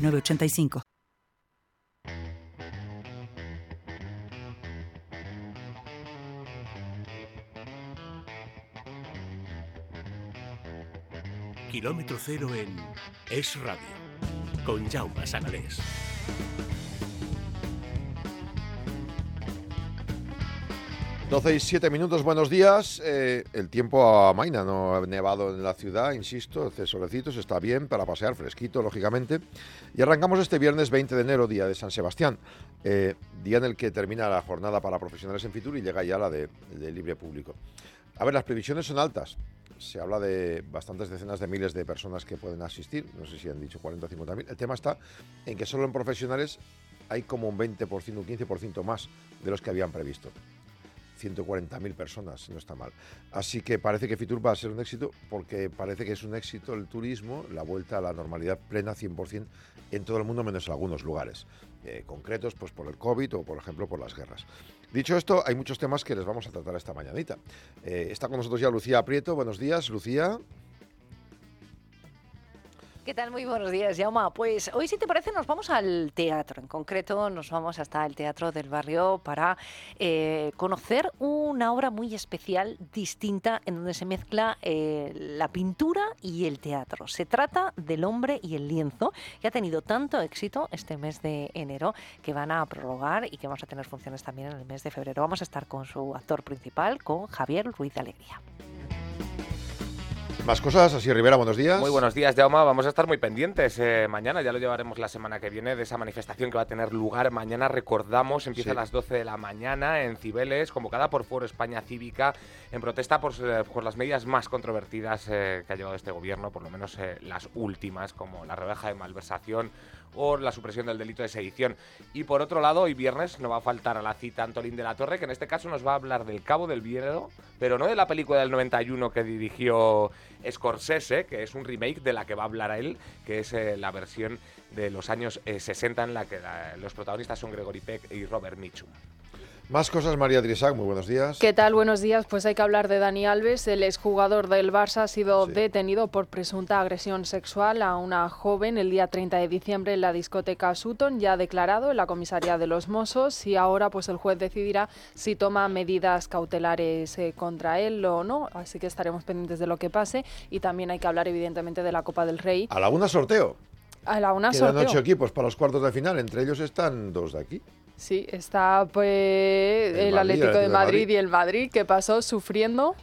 985. Kilómetro cero en Es Radio, con Jaume Sanalés. 12 y 7 minutos, buenos días. Eh, el tiempo amaina, no ha nevado en la ciudad, insisto, hace solecitos, está bien para pasear, fresquito, lógicamente. Y arrancamos este viernes 20 de enero, día de San Sebastián, eh, día en el que termina la jornada para profesionales en Fitur y llega ya la de, libre público. A ver, las previsiones son altas. Se habla de bastantes decenas de miles de personas que pueden asistir, no sé si han dicho 40 o 50 mil. El tema está en que solo en profesionales hay como un 20%, un 15% más de los que habían previsto. 140.000 personas, no está mal. Así que parece que Fitur va a ser un éxito porque parece que es un éxito el turismo, la vuelta a la normalidad plena 100% en todo el mundo menos en algunos lugares eh, concretos, pues por el COVID o por ejemplo por las guerras. Dicho esto, hay muchos temas que les vamos a tratar esta mañanita. Eh, está con nosotros ya Lucía Aprieto. Buenos días, Lucía. ¿Qué tal? Muy buenos días, Yauma. Pues hoy, si te parece, nos vamos al teatro. En concreto, nos vamos hasta el Teatro del Barrio para eh, conocer una obra muy especial, distinta, en donde se mezcla eh, la pintura y el teatro. Se trata del hombre y el lienzo, que ha tenido tanto éxito este mes de enero que van a prorrogar y que vamos a tener funciones también en el mes de febrero. Vamos a estar con su actor principal, con Javier Ruiz de Alegría. Más cosas, así Rivera, buenos días. Muy buenos días, Jauma. Vamos a estar muy pendientes eh, mañana, ya lo llevaremos la semana que viene, de esa manifestación que va a tener lugar mañana. Recordamos, empieza a las 12 de la mañana en Cibeles, convocada por Foro España Cívica, en protesta por, eh, las medidas más controvertidas eh, que ha llevado este gobierno, por lo menos las últimas, como la rebaja de malversación o la supresión del delito de sedición. Y por otro lado, hoy viernes no va a faltar a la cita Antolín de la Torre, que en este caso nos va a hablar del Cabo del Viedo, pero no de la película del 91 que dirigió Scorsese, que es un remake de la que va a hablar a él, que es eh, la versión de los años 60 eh, en la que los protagonistas son Gregory Peck y Robert Mitchum. Más cosas, María Drisac, muy buenos días. ¿Qué tal? Buenos días. Pues hay que hablar de Dani Alves. El exjugador del Barça ha sido detenido por presunta agresión sexual a una joven el día 30 de diciembre en la discoteca Sutton. Ya ha declarado en la comisaría de los Mossos y ahora pues el juez decidirá si toma medidas cautelares eh, contra él o no. Así que estaremos pendientes de lo que pase. Y también hay que hablar evidentemente de la Copa del Rey. A la una sorteo. A la una Quedan sorteo. ocho equipos para los cuartos de final. Entre ellos están dos de aquí. Sí, está pues el, Atlético de Madrid, y el Madrid que pasó sufriendo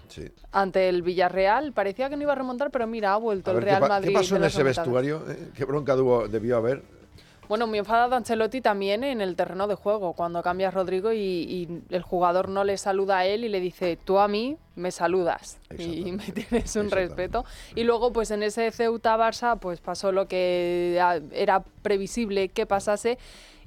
ante el Villarreal. Parecía que no iba a remontar, pero mira, ha vuelto el Real Madrid. ¿Qué pasó en ese vestuario? Eh, ¿Qué bronca debió haber? Bueno, muy enfadado Ancelotti también en el terreno de juego, cuando cambia a Rodrigo y, el jugador no le saluda a él y le dice, tú a mí me saludas y me tienes un respeto. Y luego, pues en ese Ceuta-Barça, pues pasó lo que era previsible que pasase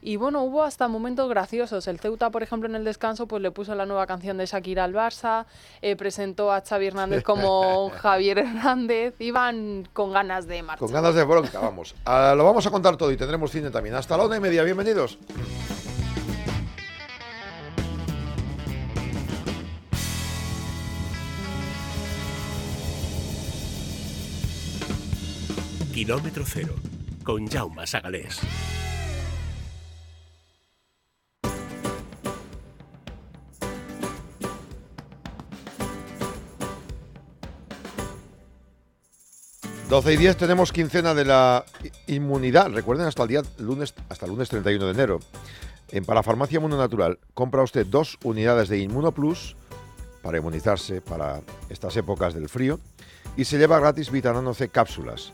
y bueno, hubo hasta momentos graciosos. El Ceuta, por ejemplo, en el descanso, pues le puso la nueva canción de Shakira al Barça, eh, presentó a Xavi Hernández como Javier Hernández, iban con ganas de marchar. Con ganas de bronca, vamos. Ah, lo vamos a contar todo y tendremos cine también. Hasta la una y media, bienvenidos. Kilómetro cero, con Jaume Sagalés. 12 y 10 tenemos quincena de la inmunidad. Recuerden hasta el día lunes, hasta el lunes 31 de enero. En Parafarmacia Mundo Natural compra usted dos unidades de Inmunoplus para inmunizarse para estas épocas del frío y se lleva gratis vitamina C cápsulas.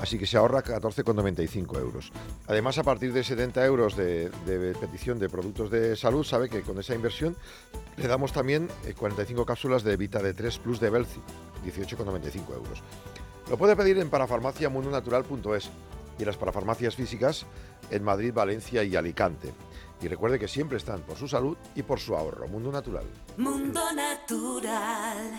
Así que se ahorra 14,95 euros. Además, a partir de 70 euros de, de, petición de productos de salud, sabe que con esa inversión le damos también 45 eh, cápsulas de Vita D3 Plus de Belci, 18,95 euros. Lo puede pedir en parafarmaciamundonatural.es y las parafarmacias físicas en Madrid, Valencia y Alicante. Y recuerde que siempre están por su salud y por su ahorro. Mundo Natural. Mundo Natural.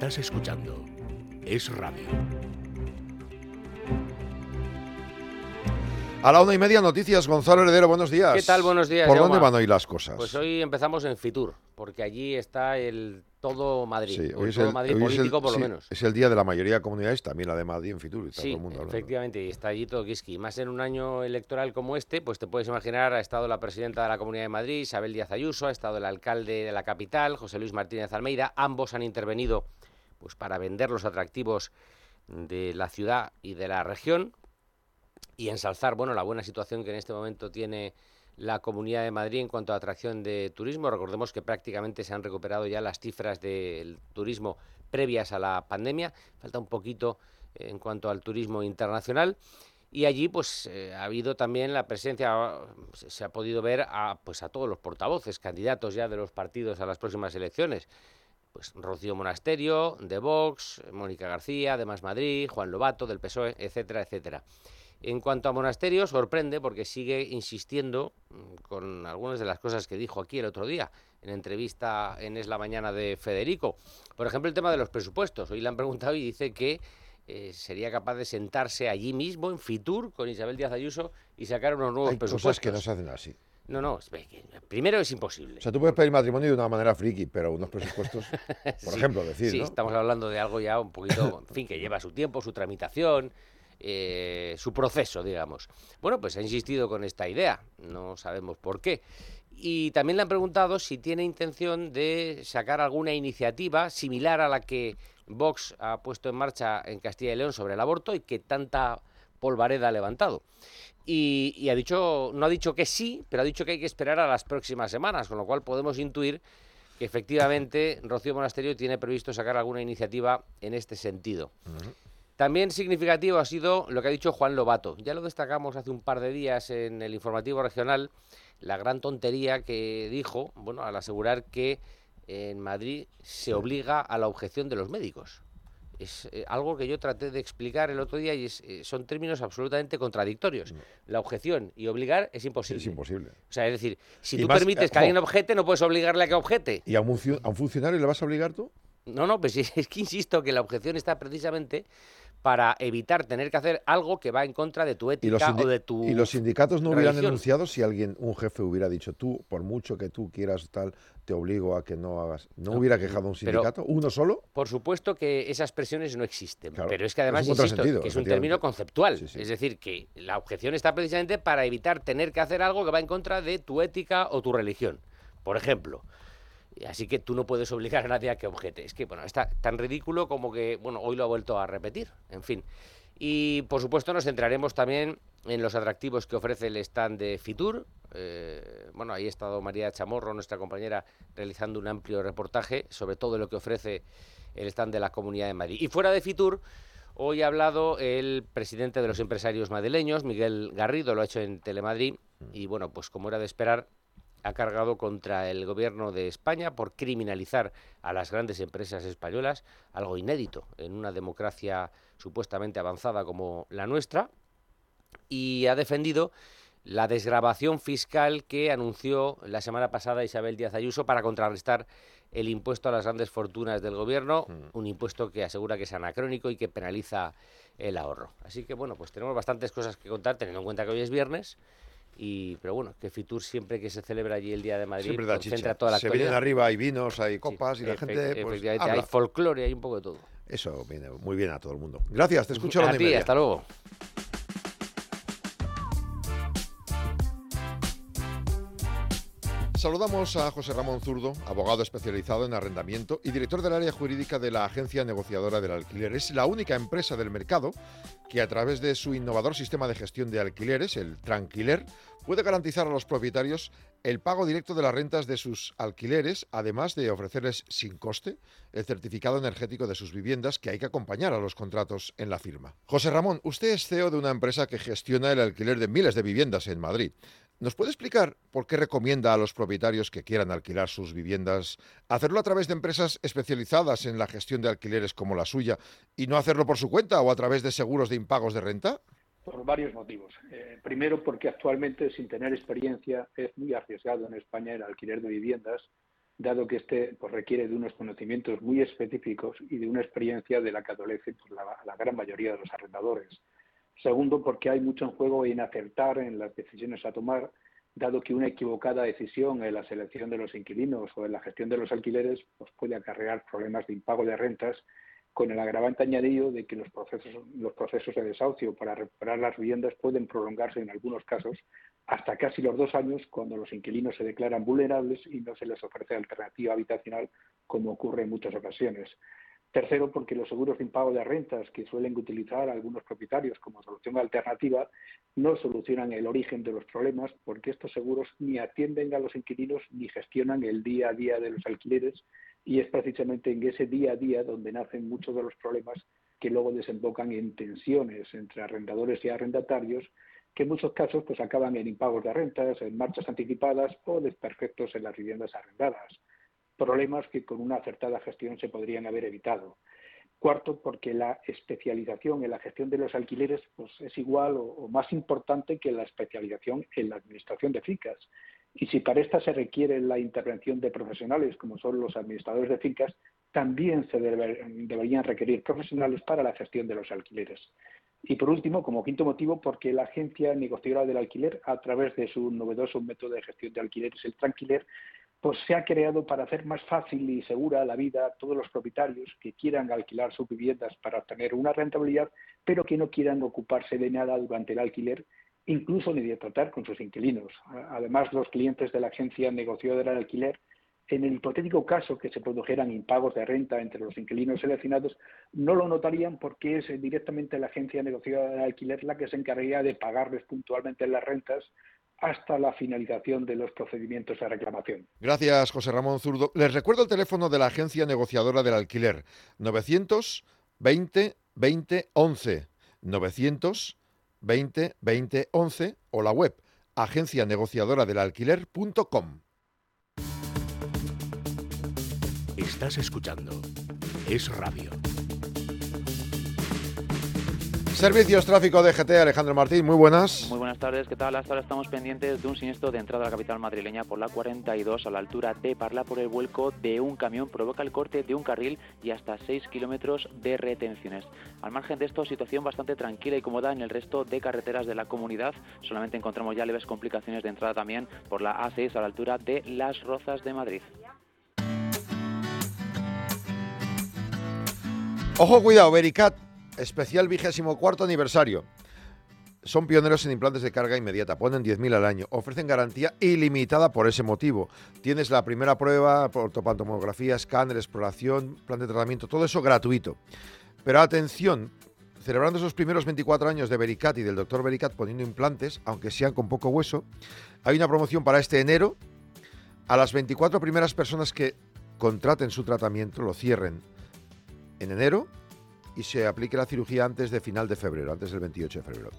Estás escuchando Es Radio. A la una y media noticias, Gonzalo Heredero, buenos días. ¿Qué tal? Buenos días. ¿Por Jaume. dónde van hoy las cosas? Pues hoy empezamos en Fitur, porque allí está el todo Madrid, Sí, hoy el es todo el, Madrid hoy es el- político por sí, lo menos. Es el día de la mayoría de comunidades, también la de Madrid en Fitur. y está Sí, todo el mundo hablando. efectivamente, y está allí todo Kiski. Más en un año electoral como este, pues te puedes imaginar, ha estado la presidenta de la Comunidad de Madrid, Isabel Díaz Ayuso, ha estado el alcalde de la capital, José Luis Martínez Almeida, ambos han intervenido pues para vender los atractivos de la ciudad y de la región y ensalzar bueno la buena situación que en este momento tiene la Comunidad de Madrid en cuanto a atracción de turismo. Recordemos que prácticamente se han recuperado ya las cifras del turismo previas a la pandemia. Falta un poquito en cuanto al turismo internacional. Y allí pues eh, ha habido también la presencia, se se ha podido ver a, pues, a todos los portavoces, candidatos ya de los partidos a las próximas elecciones. Pues Rocío Monasterio, de Vox, Mónica García, de Más Madrid, Juan Lobato, del PSOE, etcétera, etcétera. En cuanto a Monasterio, sorprende porque sigue insistiendo mm, con algunas de las cosas que dijo aquí el otro día, en entrevista en Es la Mañana de Federico. Por ejemplo, el tema de los presupuestos. Hoy le han preguntado y dice que eh, sería capaz de sentarse allí mismo, en Fitur, con Isabel Díaz Ayuso y sacar unos nuevos Hay presupuestos. cosas que no se hacen así. No, no, primero es imposible. O sea, tú puedes pedir matrimonio de una manera friki, pero unos presupuestos, por Sí, ejemplo, decir, Sí, ¿no? estamos hablando de algo ya un poquito, en fin, que lleva su tiempo, su tramitación, eh, su proceso, digamos. Bueno, pues ha insistido con esta idea, no sabemos por qué. Y también le han preguntado si tiene intención de sacar alguna iniciativa similar a la que Vox ha puesto en marcha en Castilla y León sobre el aborto y que tanta polvareda ha levantado. Y, y ha dicho, no ha dicho que sí, pero ha dicho que hay que esperar a las próximas semanas, con lo cual podemos intuir que efectivamente Rocío Monasterio tiene previsto sacar alguna iniciativa en este sentido. También significativo ha sido lo que ha dicho Juan Lobato. Ya lo destacamos hace un par de días en el informativo regional, la gran tontería que dijo, bueno, al asegurar que en Madrid se obliga a la objeción de los médicos. Es eh, algo que yo traté de explicar el otro día y es, eh, son términos absolutamente contradictorios. La objeción y obligar es imposible. Es imposible. O sea, es decir, si Y tú más, permites eh, que alguien objete, no puedes obligarle a que objete. ¿Y a un, a un funcionario le vas a obligar tú? No, no, pues es que insisto que la objeción está precisamente para evitar tener que hacer algo que va en contra de tu ¿Y los, ética o de tu y los sindicatos no hubieran denunciado si alguien, un jefe hubiera dicho, tú, por mucho que tú quieras tal, te obligo a que no hagas? ¿No, No, hubiera quejado un pero- sindicato? ¿Uno solo? Por supuesto que esas presiones no existen, Claro, pero es que además, insisto, que es un término conceptual. Sí, sí. Es decir, que la objeción está precisamente para evitar tener que hacer algo que va en contra de tu ética o tu religión. Por ejemplo. Así que tú no puedes obligar a nadie a que objete. Es que, bueno, está tan ridículo como que, bueno, hoy lo ha vuelto a repetir. En fin. Y, por supuesto, nos centraremos también en los atractivos que ofrece el stand de Fitur. Eh, bueno, ahí ha estado María Chamorro, nuestra compañera, realizando un amplio reportaje sobre todo lo que ofrece el stand de la Comunidad de Madrid. Y fuera de Fitur, hoy ha hablado el presidente de los empresarios madrileños, Miguel Garrido, lo ha hecho en Telemadrid, y bueno, pues como era de esperar, ha cargado contra el gobierno de España por criminalizar a las grandes empresas españolas, algo inédito en una democracia supuestamente avanzada como la nuestra, y ha defendido la desgrabación fiscal que anunció la semana pasada Isabel Díaz Ayuso para contrarrestar el impuesto a las grandes fortunas del gobierno, un impuesto que asegura que es anacrónico y que penaliza el ahorro. Así que bueno, pues tenemos bastantes cosas que contar, teniendo en cuenta que hoy es viernes. Y, pero bueno, que Fitur siempre que se celebra allí el Día de Madrid Siempre da concentra chicha. toda la Se actualidad. vienen arriba, hay vinos, hay Sí, copas y la gente pues, habla. hay folclore, hay un poco de todo. Eso viene muy bien a todo el mundo. Gracias, te escucho a la ti, hasta luego. Saludamos a José Ramón Zurdo, abogado especializado en arrendamiento y director del área jurídica de la Agencia Negociadora del Alquiler. Es la única empresa del mercado que a través de su innovador sistema de gestión de alquileres, el Tranquiler, puede garantizar a los propietarios el pago directo de las rentas de sus alquileres, además de ofrecerles sin coste el certificado energético de sus viviendas que hay que acompañar a los contratos en la firma. José Ramón, usted es CEO de una empresa que gestiona el alquiler de miles de viviendas en Madrid. ¿Nos puede explicar por qué recomienda a los propietarios que quieran alquilar sus viviendas hacerlo a través de empresas especializadas en la gestión de alquileres como la suya y no hacerlo por su cuenta o a través de seguros de impagos de renta? Por varios motivos. Eh, primero, porque actualmente, sin tener experiencia, es muy arriesgado en España el alquiler de viviendas, dado que este pues, requiere de unos conocimientos muy específicos y de una experiencia de la que adolece pues, la, la gran mayoría de los arrendadores. Segundo, porque hay mucho en juego en acertar en las decisiones a tomar, dado que una equivocada decisión en la selección de los inquilinos o en la gestión de los alquileres pues puede acarrear problemas de impago de rentas con el agravante añadido de que los procesos, los procesos de desahucio para recuperar las viviendas pueden prolongarse en algunos casos hasta casi los dos años cuando los inquilinos se declaran vulnerables y no se les ofrece alternativa habitacional como ocurre en muchas ocasiones. Tercero, porque los seguros de impago de rentas que suelen utilizar algunos propietarios como solución alternativa no solucionan el origen de los problemas porque estos seguros ni atienden a los inquilinos ni gestionan el día a día de los alquileres y es precisamente en ese día a día donde nacen muchos de los problemas que luego desembocan en tensiones entre arrendadores y arrendatarios que en muchos casos pues acaban en impagos de rentas, en marchas anticipadas o desperfectos en las viviendas arrendadas problemas que con una acertada gestión se podrían haber evitado. Cuarto, porque la especialización en la gestión de los alquileres pues, es igual o, más importante que la especialización en la administración de fincas. Y si para esta se requiere la intervención de profesionales como son los administradores de fincas, también se deberían requerir profesionales para la gestión de los alquileres. Y por último, como quinto motivo, porque la agencia negociadora del alquiler, a través de su novedoso método de gestión de alquileres, el Tranquiler, pues se ha creado para hacer más fácil y segura la vida a todos los propietarios que quieran alquilar sus viviendas para obtener una rentabilidad, pero que no quieran ocuparse de nada durante el alquiler, incluso ni de tratar con sus inquilinos. Además, los clientes de la agencia negociadora del alquiler, en el hipotético caso que se produjeran impagos de renta entre los inquilinos seleccionados, no lo notarían porque es directamente la agencia negociadora del alquiler la que se encargaría de pagarles puntualmente las rentas hasta la finalización de los procedimientos de reclamación. Gracias, José Ramón Zurdo. Les recuerdo el teléfono de la Agencia Negociadora del Alquiler, 920 20 11, 920 20 11 o la web agencianegociadoradelalquiler.com. Estás escuchando Es Radio. Servicios Tráfico de GT, Alejandro Martín, muy buenas. Muy buenas tardes, ¿qué tal? Hasta ahora estamos pendientes de un siniestro de entrada a la capital madrileña por la 42 a la altura de Parla por el vuelco de un camión. Provoca el corte de un carril y hasta 6 kilómetros de retenciones. Al margen de esto, situación bastante tranquila y cómoda en el resto de carreteras de la comunidad. Solamente encontramos ya leves complicaciones de entrada también por la A6 a la altura de Las Rozas de Madrid. Ojo, cuidado, Vericat especial vigésimo cuarto aniversario. Son pioneros en implantes de carga inmediata, ponen 10.000 al año, ofrecen garantía ilimitada por ese motivo. Tienes la primera prueba, ortopantomografía, escáner, exploración, plan de tratamiento, todo eso gratuito. Pero atención, celebrando esos primeros 24 años de Vericat y del doctor Vericat poniendo implantes, aunque sean con poco hueso, hay una promoción para este enero. A las 24 primeras personas que contraten su tratamiento, lo cierren en enero, y se aplique la cirugía antes de final de febrero, antes del 28 de febrero.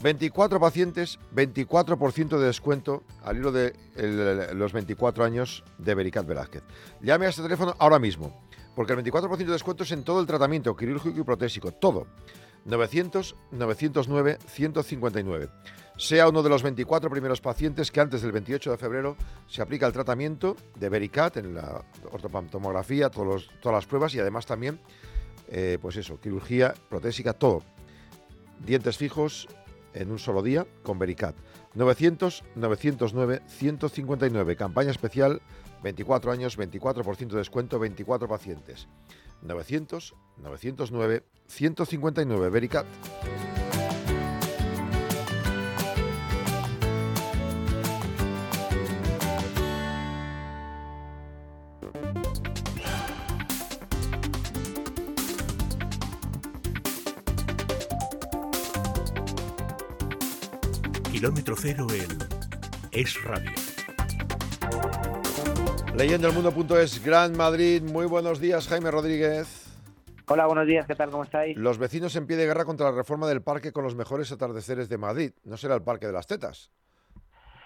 24 pacientes, 24% de descuento al hilo de los 24 años de Bericat Velázquez. Llame a este teléfono ahora mismo, porque el 24% de descuento es en todo el tratamiento quirúrgico y protésico, todo. 900 909 159. Sea uno de los 24 primeros pacientes que antes del 28 de febrero se aplica el tratamiento de Bericat en la ortopantomografía, todas las pruebas y además también eh, pues eso, quirugía protésica, todo. Dientes fijos en un solo día con Vericat. 900 909 159. Campaña especial 24 años, 24% de descuento, 24 pacientes. 900 909 159. Vericat. Kilómetro cero en Es Radio. Leyendo el mundo.es Gran Madrid. Muy buenos días, Jaime Rodríguez. Hola, buenos días, ¿qué tal? ¿Cómo estáis? Los vecinos en pie de guerra contra la reforma del parque con los mejores atardeceres de Madrid. ¿No será el parque de las tetas?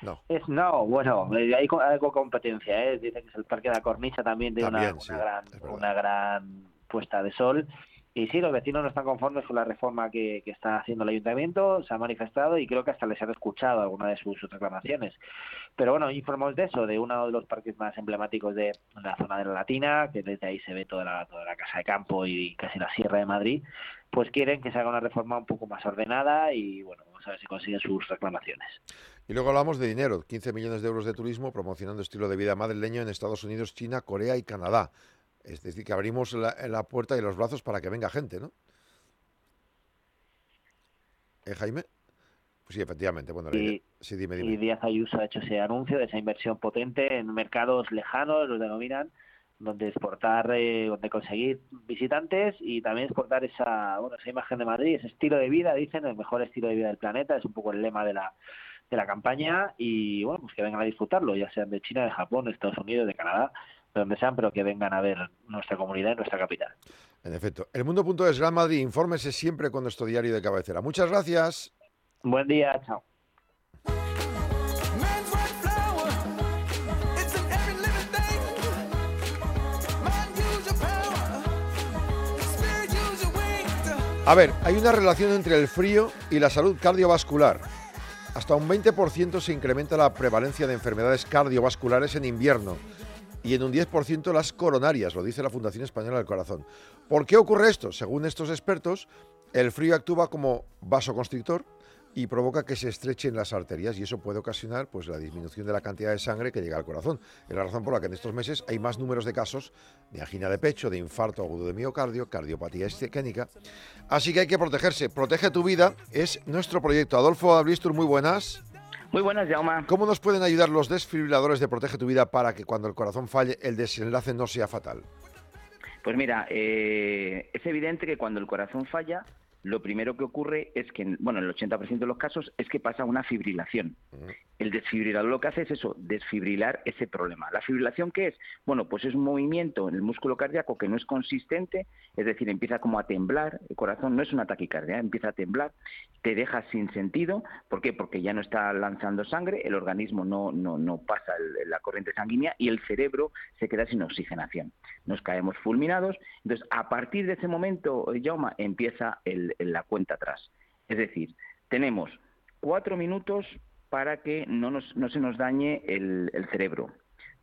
No. Es, no, bueno, hay algo competencia, ¿eh? Dice que es el parque de la cornisa también tiene una, gran, una gran puesta de sol y sí, los vecinos no están conformes con la reforma que, está haciendo el ayuntamiento, se ha manifestado y creo que hasta les han escuchado alguna de sus reclamaciones. Pero bueno, informamos de eso, de uno de los parques más emblemáticos de la zona de la Latina, que desde ahí se ve toda la, toda la casa de campo y casi la sierra de Madrid, pues quieren que se haga una reforma un poco más ordenada y bueno, vamos a ver si consiguen sus reclamaciones. Y luego hablamos de dinero, 15 millones de euros de turismo promocionando estilo de vida madrileño en Estados Unidos, China, Corea y Canadá. Es decir, que abrimos la, puerta y los brazos para que venga gente, ¿no? ¿Eh, Jaime? Pues sí, efectivamente. Bueno, y, sí, dime, y Díaz Ayuso ha hecho ese anuncio de esa inversión potente en mercados lejanos, los denominan, donde exportar, eh, donde conseguir visitantes y también exportar esa, bueno, esa imagen de Madrid, ese estilo de vida, dicen, el mejor estilo de vida del planeta, es un poco el lema de la, de la campaña y bueno, pues que vengan a disfrutarlo, ya sean de China, de Japón, de Estados Unidos, de Canadá, donde sean, pero que vengan a ver nuestra comunidad y nuestra capital. En efecto. El mundo.es Gran Madrid, infórmese siempre con nuestro diario de cabecera. Muchas gracias. Buen día, chao. A ver, hay una relación entre el frío y la salud cardiovascular. Hasta un 20% se incrementa la prevalencia de enfermedades cardiovasculares en invierno y en un 10% las coronarias, lo dice la Fundación Española del Corazón. ¿Por qué ocurre esto? Según estos expertos, el frío actúa como vasoconstrictor y provoca que se estrechen las arterias y eso puede ocasionar pues la disminución de la cantidad de sangre que llega al corazón. Es la razón por la que en estos meses hay más números de casos de angina de pecho, de infarto agudo de miocardio, cardiopatía isquémica. Así que hay que protegerse. Protege tu vida es nuestro proyecto. Adolfo Ablistur, muy buenas. Muy buenas, Jaume. ¿Cómo nos pueden ayudar los desfibriladores de Protege tu Vida para que cuando el corazón falle el desenlace no sea fatal? Pues mira, eh, es evidente que cuando el corazón falla, lo primero que ocurre es que, bueno, en el 80% de los casos es que pasa una fibrilación. El desfibrilador lo que hace es eso, desfibrilar ese problema. ¿La fibrilación qué es? Bueno, pues es un movimiento en el músculo cardíaco que no es consistente, es decir, empieza como a temblar, el corazón no es una taquicardia, empieza a temblar, te deja sin sentido, ¿por qué? Porque ya no está lanzando sangre, el organismo no, no, no pasa la corriente sanguínea y el cerebro se queda sin oxigenación. Nos caemos fulminados, entonces a partir de ese momento, Jauma, empieza el, en la cuenta atrás. Es decir, tenemos cuatro minutos para que no, nos, no se nos dañe el, cerebro.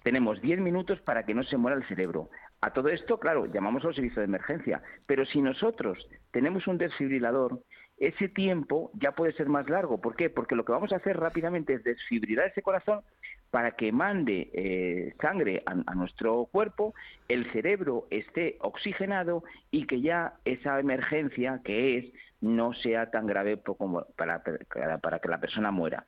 Tenemos diez minutos para que no se muera el cerebro. A todo esto, claro, llamamos al servicio de emergencia, pero si nosotros tenemos un desfibrilador, ese tiempo ya puede ser más largo. ¿Por qué? Porque lo que vamos a hacer rápidamente es desfibrilar ese corazón para que mande eh, sangre a, nuestro cuerpo, el cerebro esté oxigenado y que ya esa emergencia que es no sea tan grave como para, para que la persona muera.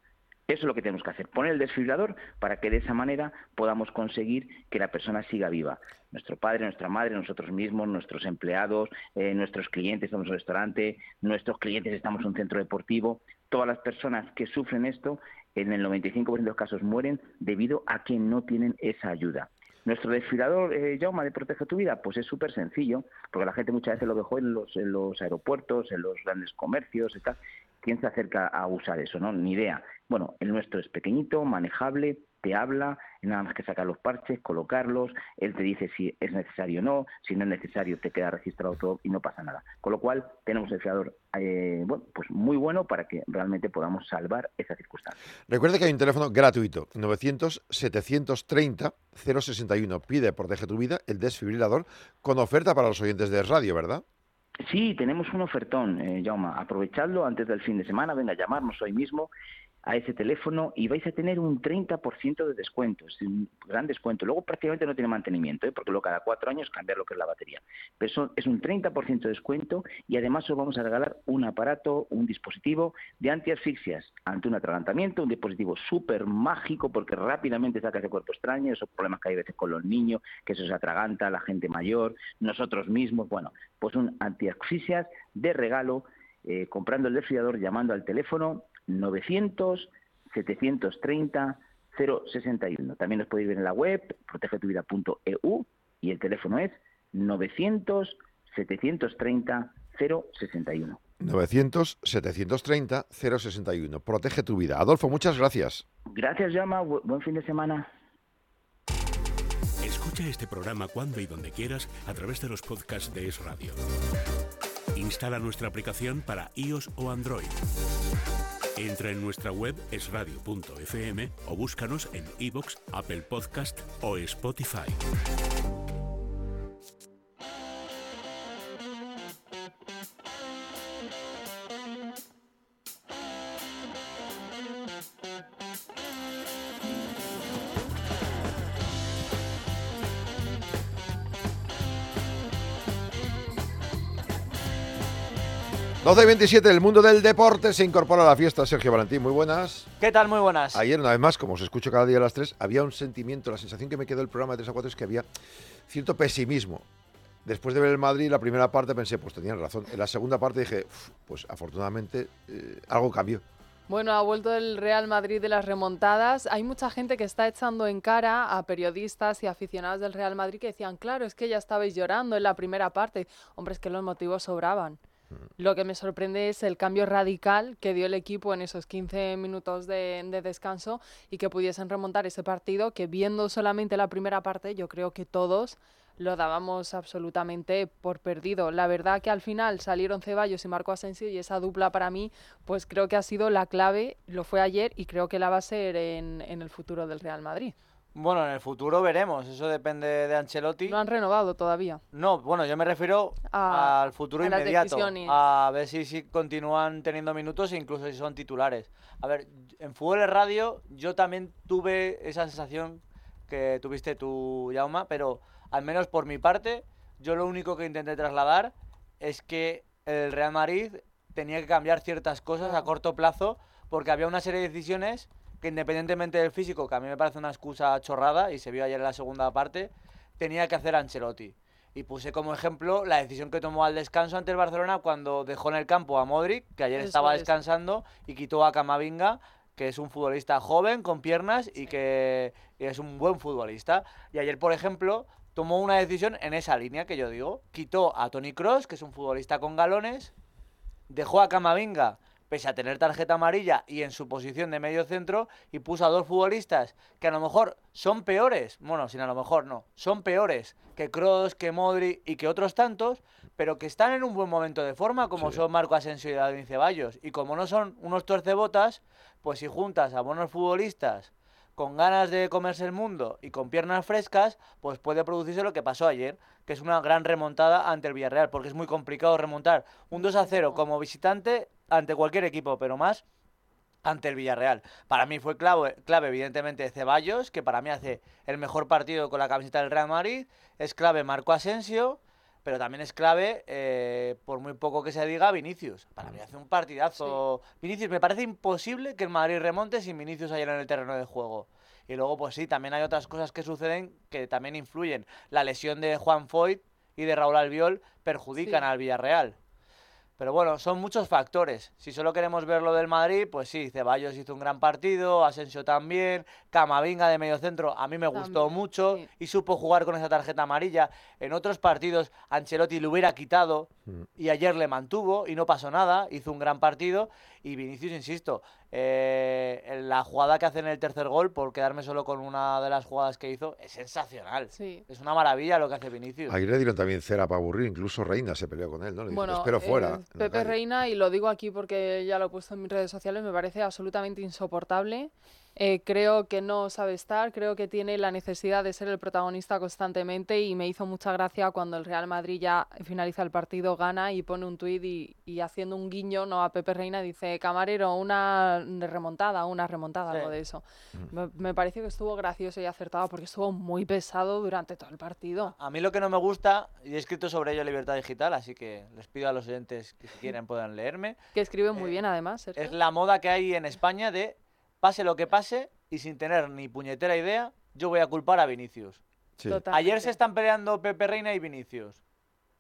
Eso es lo que tenemos que hacer, poner el desfibrilador para que de esa manera podamos conseguir que la persona siga viva. Nuestro padre, nuestra madre, nosotros mismos, nuestros empleados, eh, nuestros clientes, estamos en un restaurante, nuestros clientes estamos en un centro deportivo, todas las personas que sufren esto en el 95% de los casos mueren debido a que no tienen esa ayuda. Nuestro desfilador, eh, de Protege tu Vida, pues es súper sencillo, porque la gente muchas veces lo dejó en los, en los aeropuertos, en los grandes comercios y tal. ¿Quién se acerca a usar eso? no Ni idea. Bueno, el nuestro es pequeñito, manejable, te habla, nada más que sacar los parches, colocarlos, él te dice si es necesario o no, si no es necesario te queda registrado todo y no pasa nada. Con lo cual tenemos el fiador eh, bueno, pues muy bueno para que realmente podamos salvar esa circunstancia. Recuerde que hay un teléfono gratuito, 900-730-061. Pide Protege tu Vida, el desfibrilador, con oferta para los oyentes de radio, ¿verdad? Sí, tenemos un ofertón, eh, Jauma. Aprovechadlo antes del fin de semana, venga a llamarnos hoy mismo a ese teléfono y vais a tener un 30% de descuento, es un gran descuento. Luego prácticamente no tiene mantenimiento, ¿eh? porque luego cada cuatro años cambiar lo que es la batería. Pero eso es un 30% de descuento y además os vamos a regalar un aparato, un dispositivo de antiasfixias ante un atragantamiento, un dispositivo súper mágico porque rápidamente saca ese cuerpo extraño, esos problemas que hay veces con los niños, que eso se atraganta, la gente mayor, nosotros mismos, bueno, pues un antiasfixias de regalo eh, comprando el desfibrilador llamando al teléfono 900 730 061. También los podéis ver en la web protegetuvida.eu y el teléfono es 900 730 061. 900-730-061. Protege tu vida. Adolfo, muchas gracias. Gracias, Llama. buen fin de semana. Escucha este programa cuando y donde quieras a través de los podcasts de Es Radio. Instala nuestra aplicación para iOS o Android. Entra en nuestra web esradio.fm o búscanos en iVoox, Apple Podcast o Spotify. 12 y 27, el mundo del deporte se incorpora a la fiesta. Sergio Valentín, muy buenas. ¿Qué tal? Muy buenas. Ayer, una vez más, como os escucho cada día a las 3, había un sentimiento, la sensación que me quedó el programa de 3 a 4 es que había cierto pesimismo. Después de ver el Madrid, la primera parte pensé, pues tenían razón. En la segunda parte dije, pues afortunadamente eh, algo cambió. Bueno, ha vuelto el Real Madrid de las remontadas. Hay mucha gente que está echando en cara a periodistas y aficionados del Real Madrid que decían, claro, es que ya estabais llorando en la primera parte. Hombre, es que los motivos sobraban. Lo que me sorprende es el cambio radical que dio el equipo en esos 15 minutos de, descanso y que pudiesen remontar ese partido que viendo solamente la primera parte yo creo que todos lo dábamos absolutamente por perdido. La verdad que al final salieron Ceballos y Marco Asensio y esa dupla para mí pues creo que ha sido la clave, lo fue ayer y creo que la va a ser en el futuro del Real Madrid. Bueno, en el futuro veremos, eso depende de Ancelotti. No han renovado todavía. No, bueno, yo me refiero al futuro inmediato, a ver si, si continúan teniendo minutos e incluso si son titulares. A ver, en fútbol de radio yo también tuve esa sensación que tuviste tú, Jauma, pero al menos por mi parte, yo lo único que intenté trasladar es que el Real Madrid tenía que cambiar ciertas cosas a corto plazo porque había una serie de decisiones que independientemente del físico, que a mí me parece una excusa chorrada y se vio ayer en la segunda parte, tenía que hacer Ancelotti. Y puse como ejemplo la decisión que tomó al descanso ante el Barcelona cuando dejó en el campo a Modric, que ayer estaba descansando, y quitó a Camavinga, que es un futbolista joven, con piernas y que es un buen futbolista. Y ayer, por ejemplo, tomó una decisión en esa línea que yo digo. Quitó a Tony Cross, que es un futbolista con galones, dejó a Camavinga, pese a tener tarjeta amarilla y en su posición de medio centro, y puso a dos futbolistas que a lo mejor son peores, bueno, sin a lo mejor no, son peores que Kroos, que Modri y que otros tantos, pero que están en un buen momento de forma, como son Marco Asensio y David Ceballos. Y como no son unos tuercebotas, pues si juntas a buenos futbolistas con ganas de comerse el mundo y con piernas frescas, pues puede producirse lo que pasó ayer, que es una gran remontada ante el Villarreal, porque es muy complicado remontar un 2 a 0 como visitante ante cualquier equipo, pero más ante el Villarreal. Para mí fue clave, clave, evidentemente, Ceballos, que para mí hace el mejor partido con la camiseta del Real Madrid. Es clave Marco Asensio, pero también es clave, eh, por muy poco que se diga, Vinicius. Para mí hace un partidazo. Vinicius, me parece imposible que el Madrid remonte sin Vinicius ayer en el terreno de juego. Y luego, pues sí, también hay otras cosas que suceden que también influyen. La lesión de Juan Foyt y de Raúl Albiol perjudican al Villarreal. Pero bueno, son muchos factores. Si solo queremos ver lo del Madrid, pues sí, Ceballos hizo un gran partido, Asensio también, Camavinga de medio centro a mí me gustó mucho y supo jugar con esa tarjeta amarilla. En otros partidos Ancelotti le hubiera quitado mm. y ayer le mantuvo y no pasó nada, hizo un gran partido y Vinicius, insisto, eh, la jugada que hace en el tercer gol, por quedarme solo con una de las jugadas que hizo, es sensacional. Es una maravilla lo que hace Vinicius. Ayer le dieron también cera para aburrir, incluso Reina se peleó con él, ¿no? Le bueno, espero fuera. Pepe Reina, y lo digo aquí porque ya lo he puesto en mis redes sociales, me parece absolutamente insoportable eh, creo que no sabe estar, creo que tiene la necesidad de ser el protagonista constantemente y me hizo mucha gracia cuando el Real Madrid ya finaliza el partido, gana y pone un tuit y, haciendo un guiño no a Pepe Reina dice, camarero, una remontada, una remontada, algo de eso. Me, me, pareció que estuvo gracioso y acertado porque estuvo muy pesado durante todo el partido. A mí lo que no me gusta, y he escrito sobre ello en Libertad Digital, así que les pido a los oyentes que si quieren puedan leerme. Que escribe muy eh, bien además. Es la moda que hay en España de pase lo que pase y sin tener ni puñetera idea, yo voy a culpar a Vinicius. Ayer se están peleando Pepe Reina y Vinicius.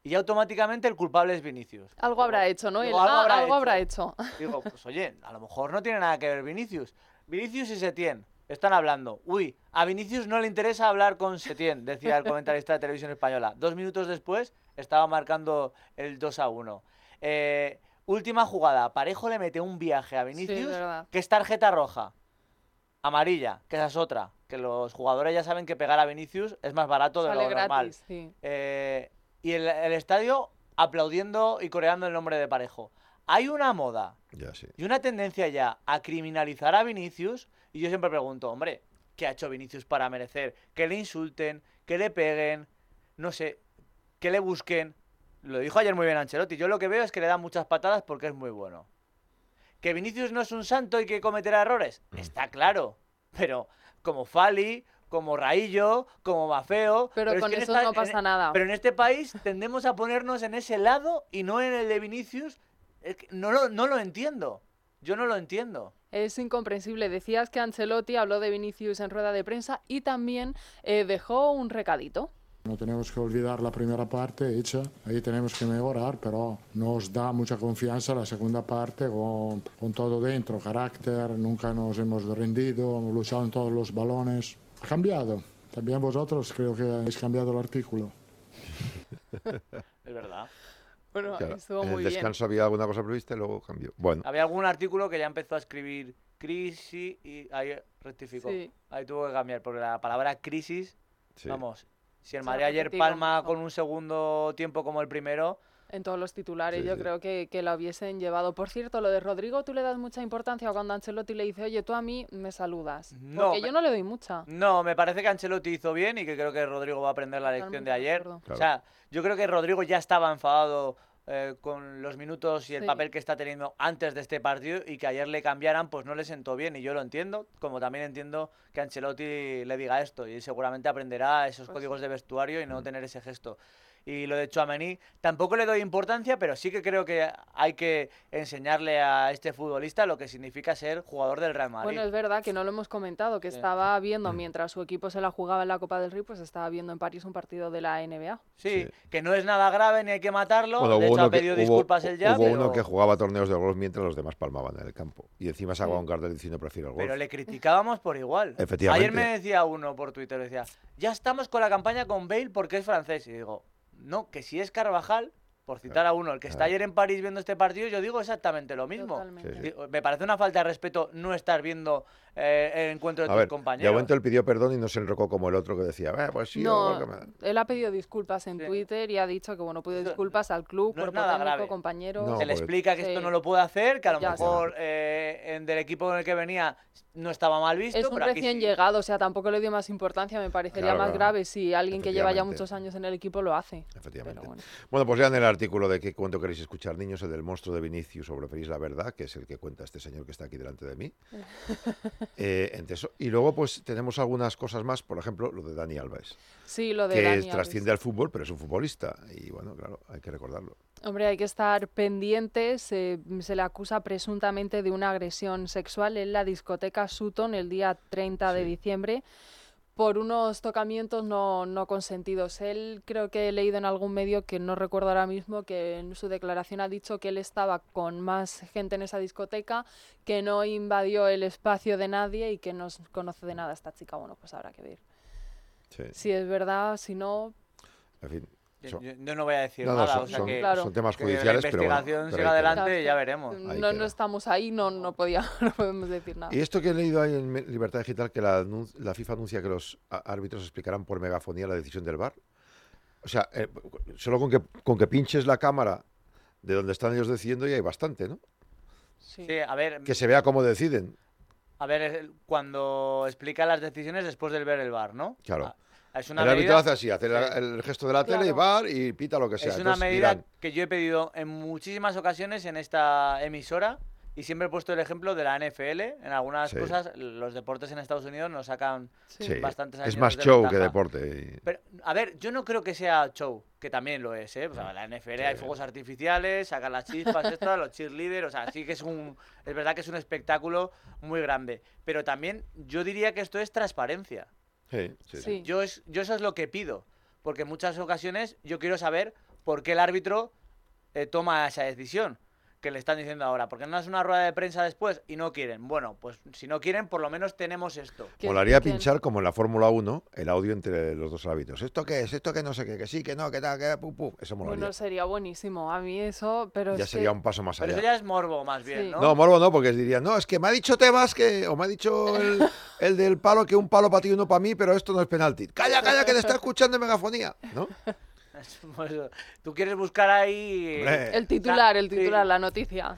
y automáticamente el culpable es Vinicius. Algo habrá hecho, ¿no? algo, habrá, hecho. Digo, pues oye, a lo mejor no tiene nada que ver Vinicius. Vinicius y Setién están hablando. Uy, a Vinicius no le interesa hablar con Setién, decía el comentarista de televisión española. Dos minutos después estaba marcando el 2 a 1. Eh, última jugada. Parejo le mete un viaje a Vinicius que es tarjeta roja. Amarilla, que esa es otra. Que los jugadores ya saben que pegar a Vinicius es más barato de lo normal. Eh, y el, estadio aplaudiendo y coreando el nombre de Parejo. Hay una moda y una tendencia ya a criminalizar a Vinicius. Y yo siempre pregunto, hombre, ¿qué ha hecho Vinicius para merecer que le insulten, que le peguen, no sé, que le busquen? Lo dijo ayer muy bien Ancelotti. Yo lo que veo es que le da muchas patadas porque es muy bueno. ¿Que Vinicius no es un santo y que cometerá errores? Mm. Está claro. Pero como Fali, como Raillo, como Bafeo. Pero, con eso no pasa nada. Pero en este país tendemos a ponernos en ese lado y no en el de Vinicius. no, lo, no lo entiendo. Yo no lo entiendo. Es incomprensible. Decías que Ancelotti habló de Vinicius en rueda de prensa y también eh, dejó un recadito. No tenemos que olvidar la primera parte hecha, ahí tenemos que mejorar, pero nos da mucha confianza la segunda parte con, con todo dentro, carácter, nunca nos hemos rendido, hemos luchado en todos los balones. Ha cambiado. También vosotros creo que habéis cambiado el artículo. es verdad. Bueno, estuvo en el descanso había alguna cosa prevista y luego cambió. Bueno. Había algún artículo que ya empezó a escribir crisis y ahí rectificó. Ahí tuvo que cambiar, porque la palabra crisis, vamos, si el Madrid ayer palma con un segundo tiempo como el primero, en todos los titulares. yo creo que, que la hubiesen llevado. Por cierto, lo de Rodrigo, tú le das mucha importancia cuando Ancelotti le dice, oye, tú a mí me saludas. No, porque yo no le doy mucha. No, me parece que Ancelotti hizo bien y que creo que Rodrigo va a aprender la lección de ayer. O sea, yo creo que Rodrigo ya estaba enfadado eh, con los minutos y el papel que está teniendo antes de este partido y que ayer le cambiaran, pues no le sentó bien. Y yo lo entiendo, como también entiendo que Ancelotti le diga esto y seguramente aprenderá esos pues códigos de vestuario y no mm. tener ese gesto y lo de Chouameni tampoco le doy importancia, pero sí que creo que hay que enseñarle a este futbolista lo que significa ser jugador del Real Madrid. Bueno, es verdad que no lo hemos comentado, que estaba viendo mm. mientras su equipo se la jugaba en la Copa del Rey, pues estaba viendo en París un partido de la NBA. Sí, que no es nada grave ni hay que matarlo. de hecho, ha pedido disculpas él ya. Hubo uno que jugaba torneos de golf mientras los demás palmaban en el campo. Y encima sacaba un cartel diciendo prefiero el golf. Pero le criticábamos por igual. Efectivamente. Ayer me decía uno por Twitter, decía, ya estamos con la campaña con Bale porque es francés. Y digo, no, que si es Carvajal, por citar a uno, el que está ayer en París viendo este partido, yo digo exactamente lo mismo. Me parece una falta de respeto no estar viendo eh, el encuentro de tus compañeros. De él pidió perdón y no se enrocó como el otro que decía, eh, pues sí. No, él ha pedido disculpas en Twitter y ha dicho que bueno, pide disculpas al club por polémico, compañero. se le explica que esto no lo puede hacer, que a lo mejor eh, del equipo con el que venía no estaba mal visto. Es un recién llegado, o sea, tampoco le dio más importancia. Me parecería más grave si alguien que lleva ya muchos años en el equipo lo hace. Efectivamente. Bueno. pues ya en el artículo de qué cuento queréis escuchar, niños, el del monstruo de Vinicius o preferís la verdad, que es el que cuenta este señor que está aquí delante de mí. Eh, y luego, pues tenemos algunas cosas más, por ejemplo, lo de Dani Alves. Sí, lo de que trasciende al fútbol, pero es un futbolista. Y bueno, claro, hay que recordarlo. Hombre, hay que estar pendientes. se le acusa presuntamente de una agresión sexual en la discoteca Sutton el día 30 de diciembre por unos tocamientos no, no, consentidos. Él creo que he leído en algún medio que no recuerdo ahora mismo que en su declaración ha dicho que él estaba con más gente en esa discoteca, que no invadió el espacio de nadie y que no conoce de nada esta chica. Bueno, pues habrá que ver. Si es verdad, si no... En fin, yo, no voy a decir nada, son, que, son, temas judiciales, pero la investigación siga adelante y ya veremos. No, no estamos ahí, no, no, podía, no podemos decir nada. Y esto que he leído ahí en Libertad Digital, que la, la FIFA anuncia que los árbitros explicarán por megafonía la decisión del VAR. O sea, eh, solo con que, con que pinches la cámara de donde están ellos decidiendo ya hay bastante, ¿no? Sí, a ver... Que se vea cómo deciden. A ver, cuando explica las decisiones después del ver el VAR, ¿no? Claro. Ah, es una el árbitro hace así, hace el, gesto de la tele y va y pita lo que sea. Es una medida que yo he pedido en muchísimas ocasiones en esta emisora y siempre he puesto el ejemplo de la NFL. En algunas cosas, los deportes en Estados Unidos nos sacan bastantes años Es más show que deporte. Pero, a ver, yo no creo que sea show, que también lo es, ¿eh? O sea, la NFL hay fuegos artificiales, sacan las chispas, estas, los cheerleaders, o sea, sí que es un. Es verdad que es un espectáculo muy grande. Pero también yo diría que esto es transparencia. Sí, sí, Yo, es, yo eso es lo que pido, porque en muchas ocasiones yo quiero saber por qué el árbitro eh, toma esa decisión que le están diciendo ahora. Porque no es una rueda de prensa después y no quieren. Bueno, pues si no quieren, por lo menos tenemos esto. Molaría pinchar, como en la Fórmula 1, el audio entre los dos árbitros. ¿Esto qué es? ¿Esto qué no sé qué? Que sí, que no, que tal, que pum, pum. Eso molaría. Bueno, sería buenísimo. A mí eso, pero Ya sería un paso más allá. Pero eso ya es morbo, más bien, ¿no? No, morbo no, porque dirían, no, es que me ha dicho Tebas que, o me ha dicho el, el del palo que un palo para ti y uno para mí, pero esto no es penalti. Calla, calla, que te está escuchando en megafonía, ¿no? Pues, Tú quieres buscar ahí... El titular, el titular, la noticia.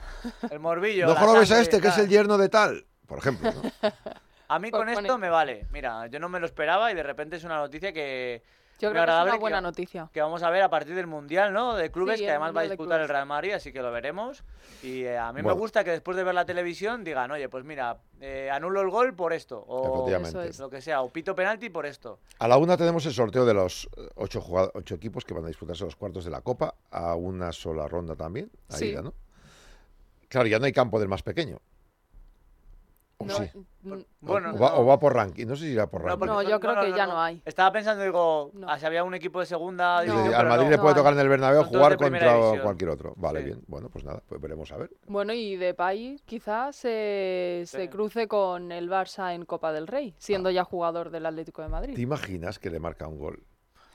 El morbillo. No ves a este, que es el yerno de tal, por ejemplo. ¿no? A mí con esto me vale. Mira, yo no me lo esperaba y de repente es una noticia que... Yo creo que es una buena noticia. Que vamos a ver a partir del Mundial, ¿no? De clubes, que además va a disputar el Real Madrid, así que lo veremos. Y eh, a mí me gusta que después de ver la televisión digan, oye, pues mira, eh, anulo el gol por esto. O lo que sea, o pito penalti por esto. A la una tenemos el sorteo de los eh, ocho, ocho equipos que van a disputarse los cuartos de la Copa, a una sola ronda también, ahí, ¿no? Claro, ya no hay campo del más pequeño. Bueno, o, va, por ranking. No sé si irá por ranking. No, yo creo que ya no, hay. Estaba pensando, digo, ah, si había un equipo de segunda. al Madrid le puede tocar en el Bernabéu jugar contra cualquier otro. Vale, bien. Bueno, pues nada, pues veremos a ver. Bueno, y de país quizás se, cruce con el Barça en Copa del Rey, siendo ah. ya jugador del Atlético de Madrid. ¿Te imaginas que le marca un gol?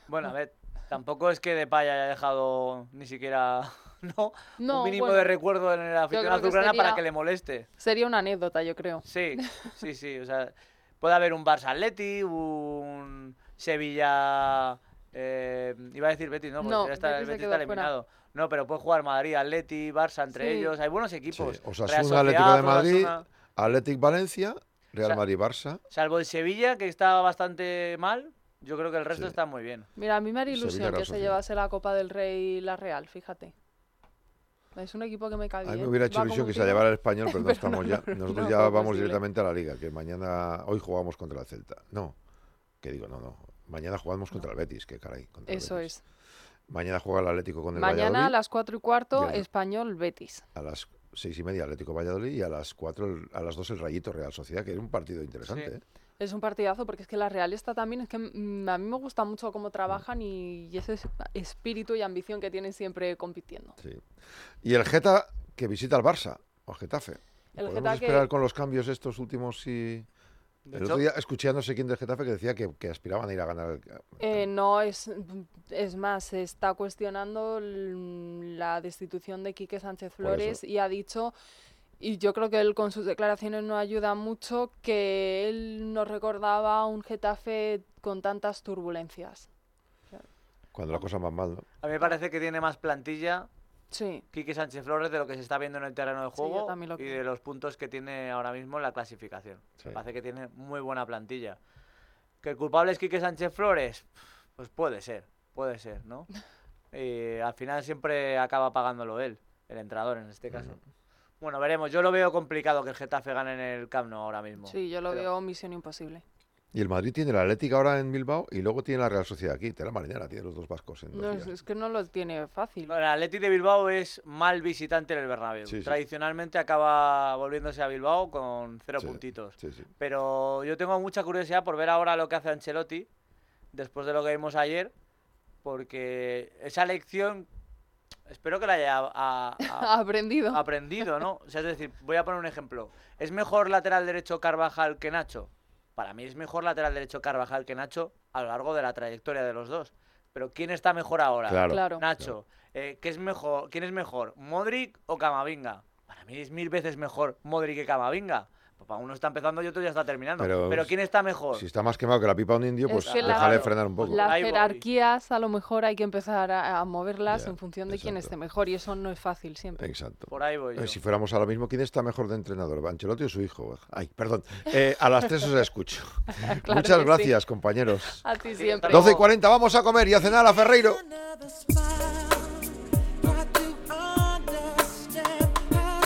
Bueno, a ver, tampoco es que Depay haya dejado ni siquiera ¿no? un mínimo de recuerdo en la afición azulgrana para que le moleste. Sería una anécdota, yo creo. Sí, sí, sí. O sea, puede haber un Barça Atleti, un Sevilla. Eh, iba a decir Betis, no, porque ya está, el Betis está eliminado. No, pero puede jugar Madrid, Atleti, Barça entre ellos. Hay buenos equipos. O sea, un Atlético de Madrid, Atlético Valencia, Real Madrid, Barça. Salvo el Sevilla, que está bastante mal. Yo creo que el resto está muy bien. Mira, a mí me haría ilusión que se llevase la Copa del Rey y la Real, fíjate. Es un equipo que me cae A mí me hubiera hecho ilusión que se llevara el español, pero no estamos ya. Nosotros ya vamos directamente a la liga, que mañana, hoy jugamos contra el Celta. No, que digo, no, no. Mañana jugamos contra el Betis, que caray. Eso es. Mañana juega el Atlético con el Mañana a las 4 y cuarto, Español Betis. A las seis y media Atlético Valladolid y a las 4, a las 2 el Rayito Real Sociedad, que es un partido interesante. ¿eh? Es un partidazo porque es que la Real está también, es que mm, a mí me gusta mucho cómo trabajan y, ese espíritu y ambición que tienen siempre compitiendo. Sí. Y el Geta que visita al Barça, o Getafe. El ¿Podemos esperar con los cambios estos últimos y...? El otro día escuché a no sé quién del Getafe que decía que, aspiraban a ir a ganar. Eh, no, es, es más, se está cuestionando la destitución de Quique Sánchez Flores y ha dicho y yo creo que él con sus declaraciones no ayuda mucho, que él nos recordaba un Getafe con tantas turbulencias. Cuando la cosa va mal, ¿no? A mí me parece que tiene más plantilla sí. Quique Sánchez Flores de lo que se está viendo en el terreno de juego y de los puntos que tiene ahora mismo en la clasificación. Me parece que tiene muy buena plantilla. ¿Que el culpable es Quique Sánchez Flores? Pues puede ser, puede ser, ¿no? y al final siempre acaba pagándolo él, el entrenador en este caso. Bueno, veremos. Yo lo veo complicado que el Getafe gane en el Camp Nou ahora mismo. Sí, yo lo veo misión imposible. Y el Madrid tiene la Atlética ahora en Bilbao y luego tiene la Real Sociedad aquí. Tiene la Marinera, tiene los dos vascos. En no, es que no lo tiene fácil. el Atlético de Bilbao es mal visitante en el Bernabéu. Tradicionalmente acaba volviéndose a Bilbao con cero puntitos. Pero yo tengo mucha curiosidad por ver ahora lo que hace Ancelotti después de lo que vimos ayer, porque esa lección espero que la haya aprendido. Aprendido, ¿no? O sea, es decir, voy a poner un ejemplo. ¿Es mejor lateral derecho Carvajal que Nacho? Para mí es mejor lateral derecho Carvajal que Nacho a lo largo de la trayectoria de los dos. Pero ¿quién está mejor ahora? Claro. Nacho. Eh, ¿qué es mejor? ¿Quién es mejor? ¿Modric o Camavinga? Para mí es mil veces mejor Modric que Camavinga. Pues uno está empezando y otro ya está terminando. Pero, ¿quién está mejor? Si está más quemado que la pipa de un indio, pues déjale frenar un poco. Las jerarquías a lo mejor hay que empezar a, moverlas en función de quién esté mejor y eso no es fácil siempre. Exacto. Por ahí voy. Eh, si fuéramos a lo mismo, ¿quién está mejor de entrenador? ¿Ancelotti o su hijo? Ay, perdón. Eh, a las tres os escucho. Muchas gracias, compañeros. A ti siempre. 12 y 40, vamos a comer y a cenar a Ferreiro.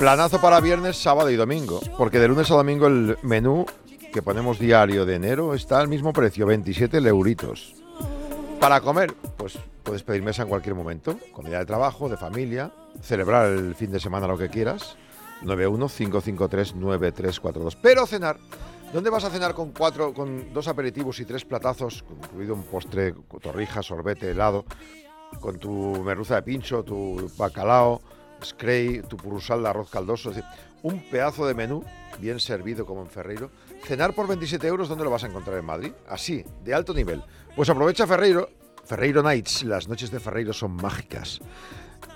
Planazo para viernes, sábado y domingo, porque de lunes a domingo el menú que ponemos diario de enero está al mismo precio, 27 euritos. Para comer, pues puedes pedir mesa en cualquier momento, comida de trabajo, de familia, celebrar el fin de semana lo que quieras, 915539342. Pero cenar, ¿dónde vas a cenar con cuatro, con dos aperitivos y tres platazos, incluido un postre, torrija, sorbete, helado? con tu merluza de pincho, tu bacalao, scray, tu purusal de arroz caldoso. Es decir, un pedazo de menú bien servido como en Ferreiro. Cenar por 27 euros, ¿dónde lo vas a encontrar en Madrid? Así, de alto nivel. Pues aprovecha Ferreiro, Ferreiro Nights. Las noches de Ferreiro son mágicas.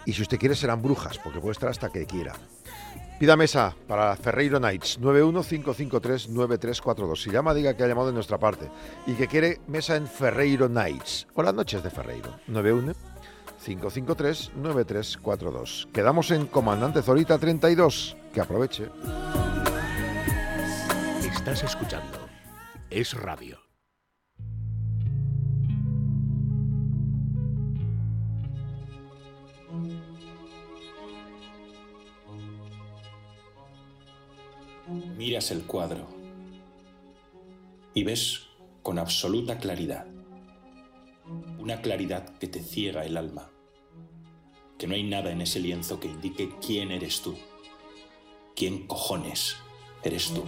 Y si usted quiere serán brujas, porque puede estar hasta que quiera. Pida mesa para Ferreiro Nights 915539342. Si llama, diga que ha llamado de nuestra parte y que quiere mesa en Ferreiro Nights o las noches de Ferreiro. 91 553 9342. Quedamos en Comandante Zorita 32. Que aproveche. Estás escuchando. Es radio. Miras el cuadro y ves con absoluta claridad, una claridad que te ciega el alma, que no hay nada en ese lienzo que indique quién eres tú, quién cojones eres tú.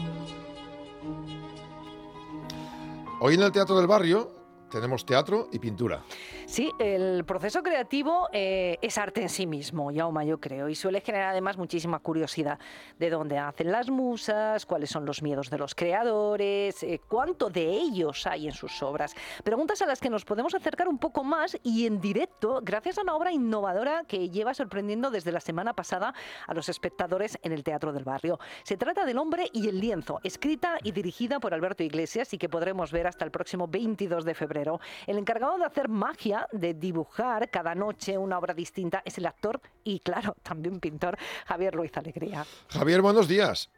Hoy en el Teatro del Barrio tenemos teatro y pintura. Sí, el proceso creativo eh, es arte en sí mismo, Yauma, yo creo, y suele generar además muchísima curiosidad de dónde hacen las musas, cuáles son los miedos de los creadores, eh, cuánto de ellos hay en sus obras. Preguntas a las que nos podemos acercar un poco más y en directo, gracias a una obra innovadora que lleva sorprendiendo desde la semana pasada a los espectadores en el Teatro del Barrio. Se trata del hombre y el lienzo, escrita y dirigida por Alberto Iglesias y que podremos ver hasta el próximo 22 de febrero. El encargado de hacer magia, de dibujar cada noche una obra distinta, es el actor y, claro, también pintor Javier Luis Alegría. Javier, buenos días.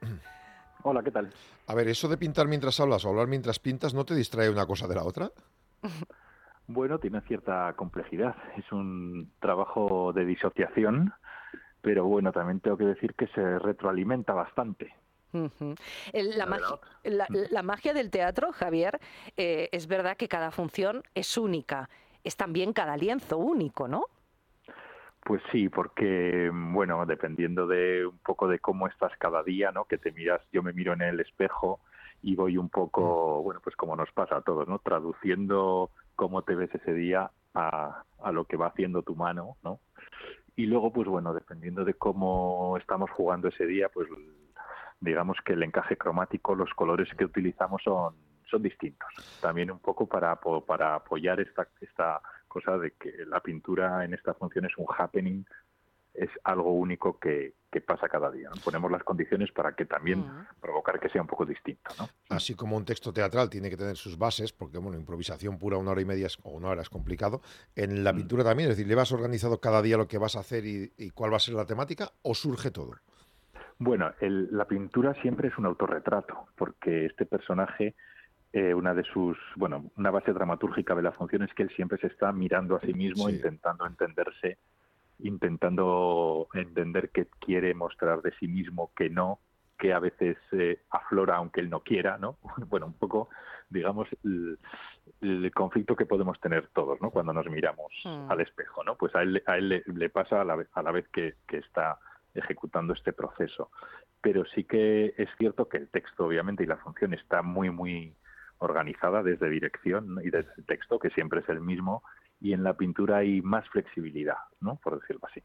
Hola, ¿qué tal? A ver, eso de pintar mientras hablas o hablar mientras pintas, ¿no te distrae una cosa de la otra? Bueno, tiene cierta complejidad. Es un trabajo de disociación, pero bueno, también tengo que decir que se retroalimenta bastante. La, magia, del teatro, Javier, eh, es verdad que cada función es única. Es también cada lienzo único, ¿no? Pues sí, porque, bueno, dependiendo de un poco de cómo estás cada día, ¿no? Que te miras, yo me miro en el espejo y voy un poco, bueno, pues como nos pasa a todos, ¿no? Traduciendo cómo te ves ese día a, a lo que va haciendo tu mano, ¿no? Y luego, pues bueno, dependiendo de cómo estamos jugando ese día, pues digamos que el encaje cromático, los colores que utilizamos son, son distintos. También un poco para, para apoyar esta, esta cosa de que la pintura en esta función es un happening, es algo único que, pasa cada día. Ponemos las condiciones para que también provocar que sea un poco distinto. Así como un texto teatral tiene que tener sus bases, porque bueno, improvisación pura una hora y media o una hora es complicado, en la mm. pintura también, es decir, ¿le vas organizado cada día lo que vas a hacer y, y cuál va a ser la temática o surge todo? Bueno, la pintura siempre es un autorretrato, porque este personaje, eh, una de sus, bueno, una base dramatúrgica de la función es que él siempre se está mirando a sí mismo, intentando entenderse, intentando entender qué quiere mostrar de sí mismo, que no, que a veces eh, aflora aunque él no quiera, ¿no? Bueno, un poco, digamos, el, conflicto que podemos tener todos, ¿no? Cuando nos miramos hmm. al espejo, ¿no? Pues a él, a él le, pasa a la vez, a la vez que, que está ejecutando este proceso. Pero sí que es cierto que el texto, obviamente, y la función está muy, muy organizada desde dirección y desde el texto, que siempre es el mismo, y en la pintura hay más flexibilidad, ¿no? por decirlo así.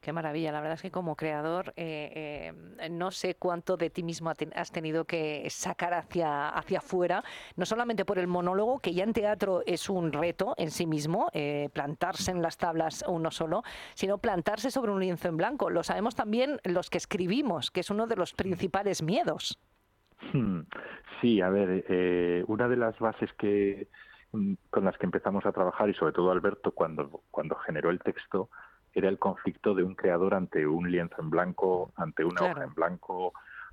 Qué maravilla, la verdad es que como creador eh, eh, no sé cuánto de ti mismo has tenido que sacar hacia, hacia afuera, no solamente por el monólogo, que ya en teatro es un reto en sí mismo, eh, plantarse en las tablas uno solo, sino plantarse sobre un lienzo en blanco. Lo sabemos también los que escribimos, que es uno de los principales miedos. Hmm. Sí, a ver, una de las bases que mm, con las que empezamos a trabajar y sobre todo Alberto cuando, cuando generó el texto era el conflicto de un creador ante un lienzo en blanco, ante una hoja en blanco,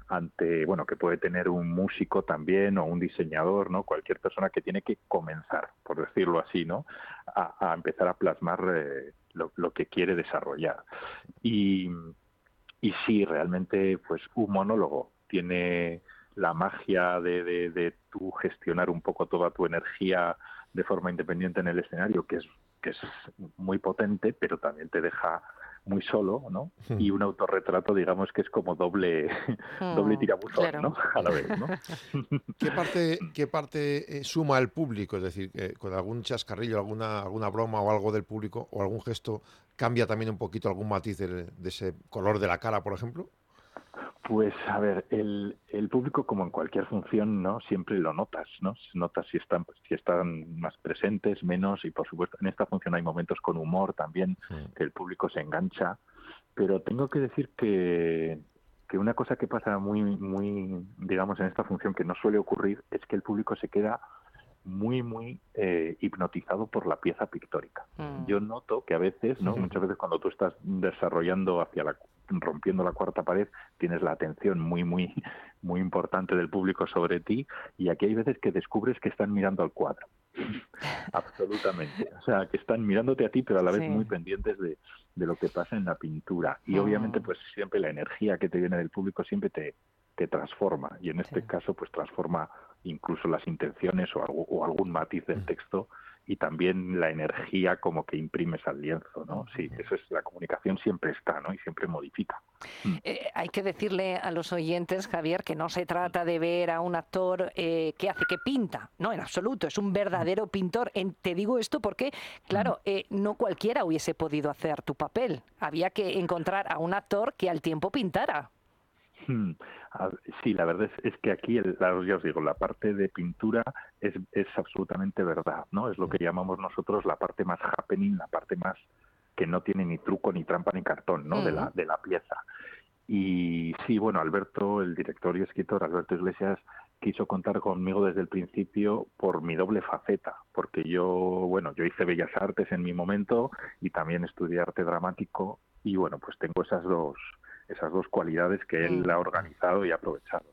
ante, bueno, que puede tener un músico también o un diseñador, ¿no? Cualquier persona que tiene que comenzar, por decirlo así, ¿no? A, empezar a plasmar eh, lo, que quiere desarrollar. Y, y sí, realmente, pues un monólogo tiene la magia de, de, de tú gestionar un poco toda tu energía de forma independiente en el escenario, que es que es muy potente, pero también te deja muy solo, ¿no? Hmm. Y un autorretrato, digamos que es como doble, doble hmm, tirabuzón, ¿no? A la vez, ¿no? ¿Qué parte, qué parte eh, suma el público? Es decir, con algún chascarrillo, alguna, alguna broma o algo del público o algún gesto cambia también un poquito algún matiz de ese color de la cara, por ejemplo. Pues a ver, el, el, público como en cualquier función, ¿no? Siempre lo notas, ¿no? Notas si están si están más presentes, menos y por supuesto en esta función hay momentos con humor también que el público se engancha, pero tengo que decir que que una cosa que pasa muy muy digamos en esta función que no suele ocurrir es que el público se queda muy, muy eh, hipnotizado por la pieza pictórica. Mm. Yo noto que a veces, ¿no? Muchas veces cuando tú estás desarrollando hacia la rompiendo la cuarta pared, tienes la atención muy, muy, muy importante del público sobre ti y aquí hay veces que descubres que están mirando al cuadro. Absolutamente. O sea, que están mirándote a ti, pero a la vez muy pendientes de, de, lo que pasa en la pintura. Y obviamente, pues siempre la energía que te viene del público siempre te, te transforma. Y en este caso, pues transforma incluso las intenciones o, o, algún matiz del mm. texto y también la energía como que imprimes al lienzo, ¿no? Sí, eso es la comunicación siempre está, ¿no? Y siempre modifica. Mm. Eh, hay que decirle a los oyentes, Javier, que no se trata de ver a un actor eh, que hace que pinta, no, en absoluto, es un verdadero pintor. te digo esto porque, claro, eh, no cualquiera hubiese podido hacer tu papel. Había que encontrar a un actor que al tiempo pintara. Hmm. Sí, la verdad es, que aquí, ya os digo, la parte de pintura es, es absolutamente verdad, ¿no? Es lo que llamamos nosotros la parte más happening, la parte más que no tiene ni truco, ni trampa, ni cartón, ¿no? De, la, de la pieza. Y sí, bueno, Alberto, el director y escritor Alberto Iglesias, quiso contar conmigo desde el principio por mi doble faceta, porque yo, bueno, yo hice Bellas Artes en mi momento y también estudié arte dramático y bueno, pues tengo esas dos esas dos cualidades que él mm. ha organizado y aprovechado.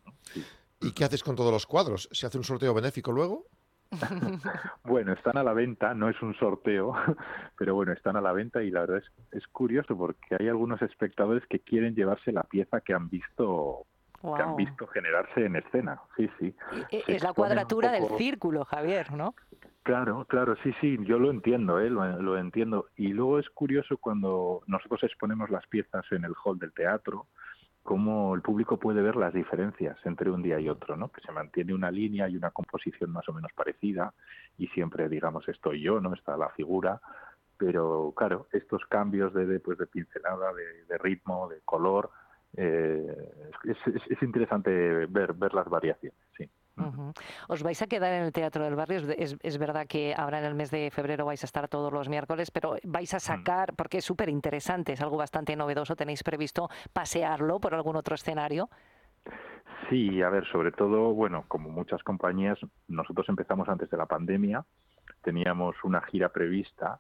¿Y qué haces con todos los cuadros? ¿Se hace un sorteo benéfico luego? bueno, están a la venta, no es un sorteo, pero bueno, están a la venta y la verdad es, es curioso porque hay algunos espectadores que quieren llevarse la pieza que han visto que han visto generarse en escena. Sí, sí. Es la cuadratura del círculo, Javier, ¿no? Claro, claro, sí, sí, yo lo entiendo, ¿eh? lo, entiendo. Y luego es curioso cuando nosotros exponemos las piezas en el hall del teatro, cómo el público puede ver las diferencias entre un día y otro, ¿no? Que se mantiene una línea y una composición más o menos parecida y siempre, digamos, estoy yo, ¿no? Está la figura, pero claro, estos cambios de, de, pues, de pincelada, de, ritmo, de color, eh, es, es, interesante ver, ver las variaciones, sí. Os vais a quedar en el Teatro del Barrio. Es, verdad que ahora en el mes de febrero vais a estar todos los miércoles, pero vais a mm. sacar, porque es súper interesante, es algo bastante novedoso, ¿tenéis previsto pasearlo por algún otro escenario? Sí, a ver, sobre todo, bueno, como muchas compañías, nosotros empezamos antes de la pandemia, teníamos una gira prevista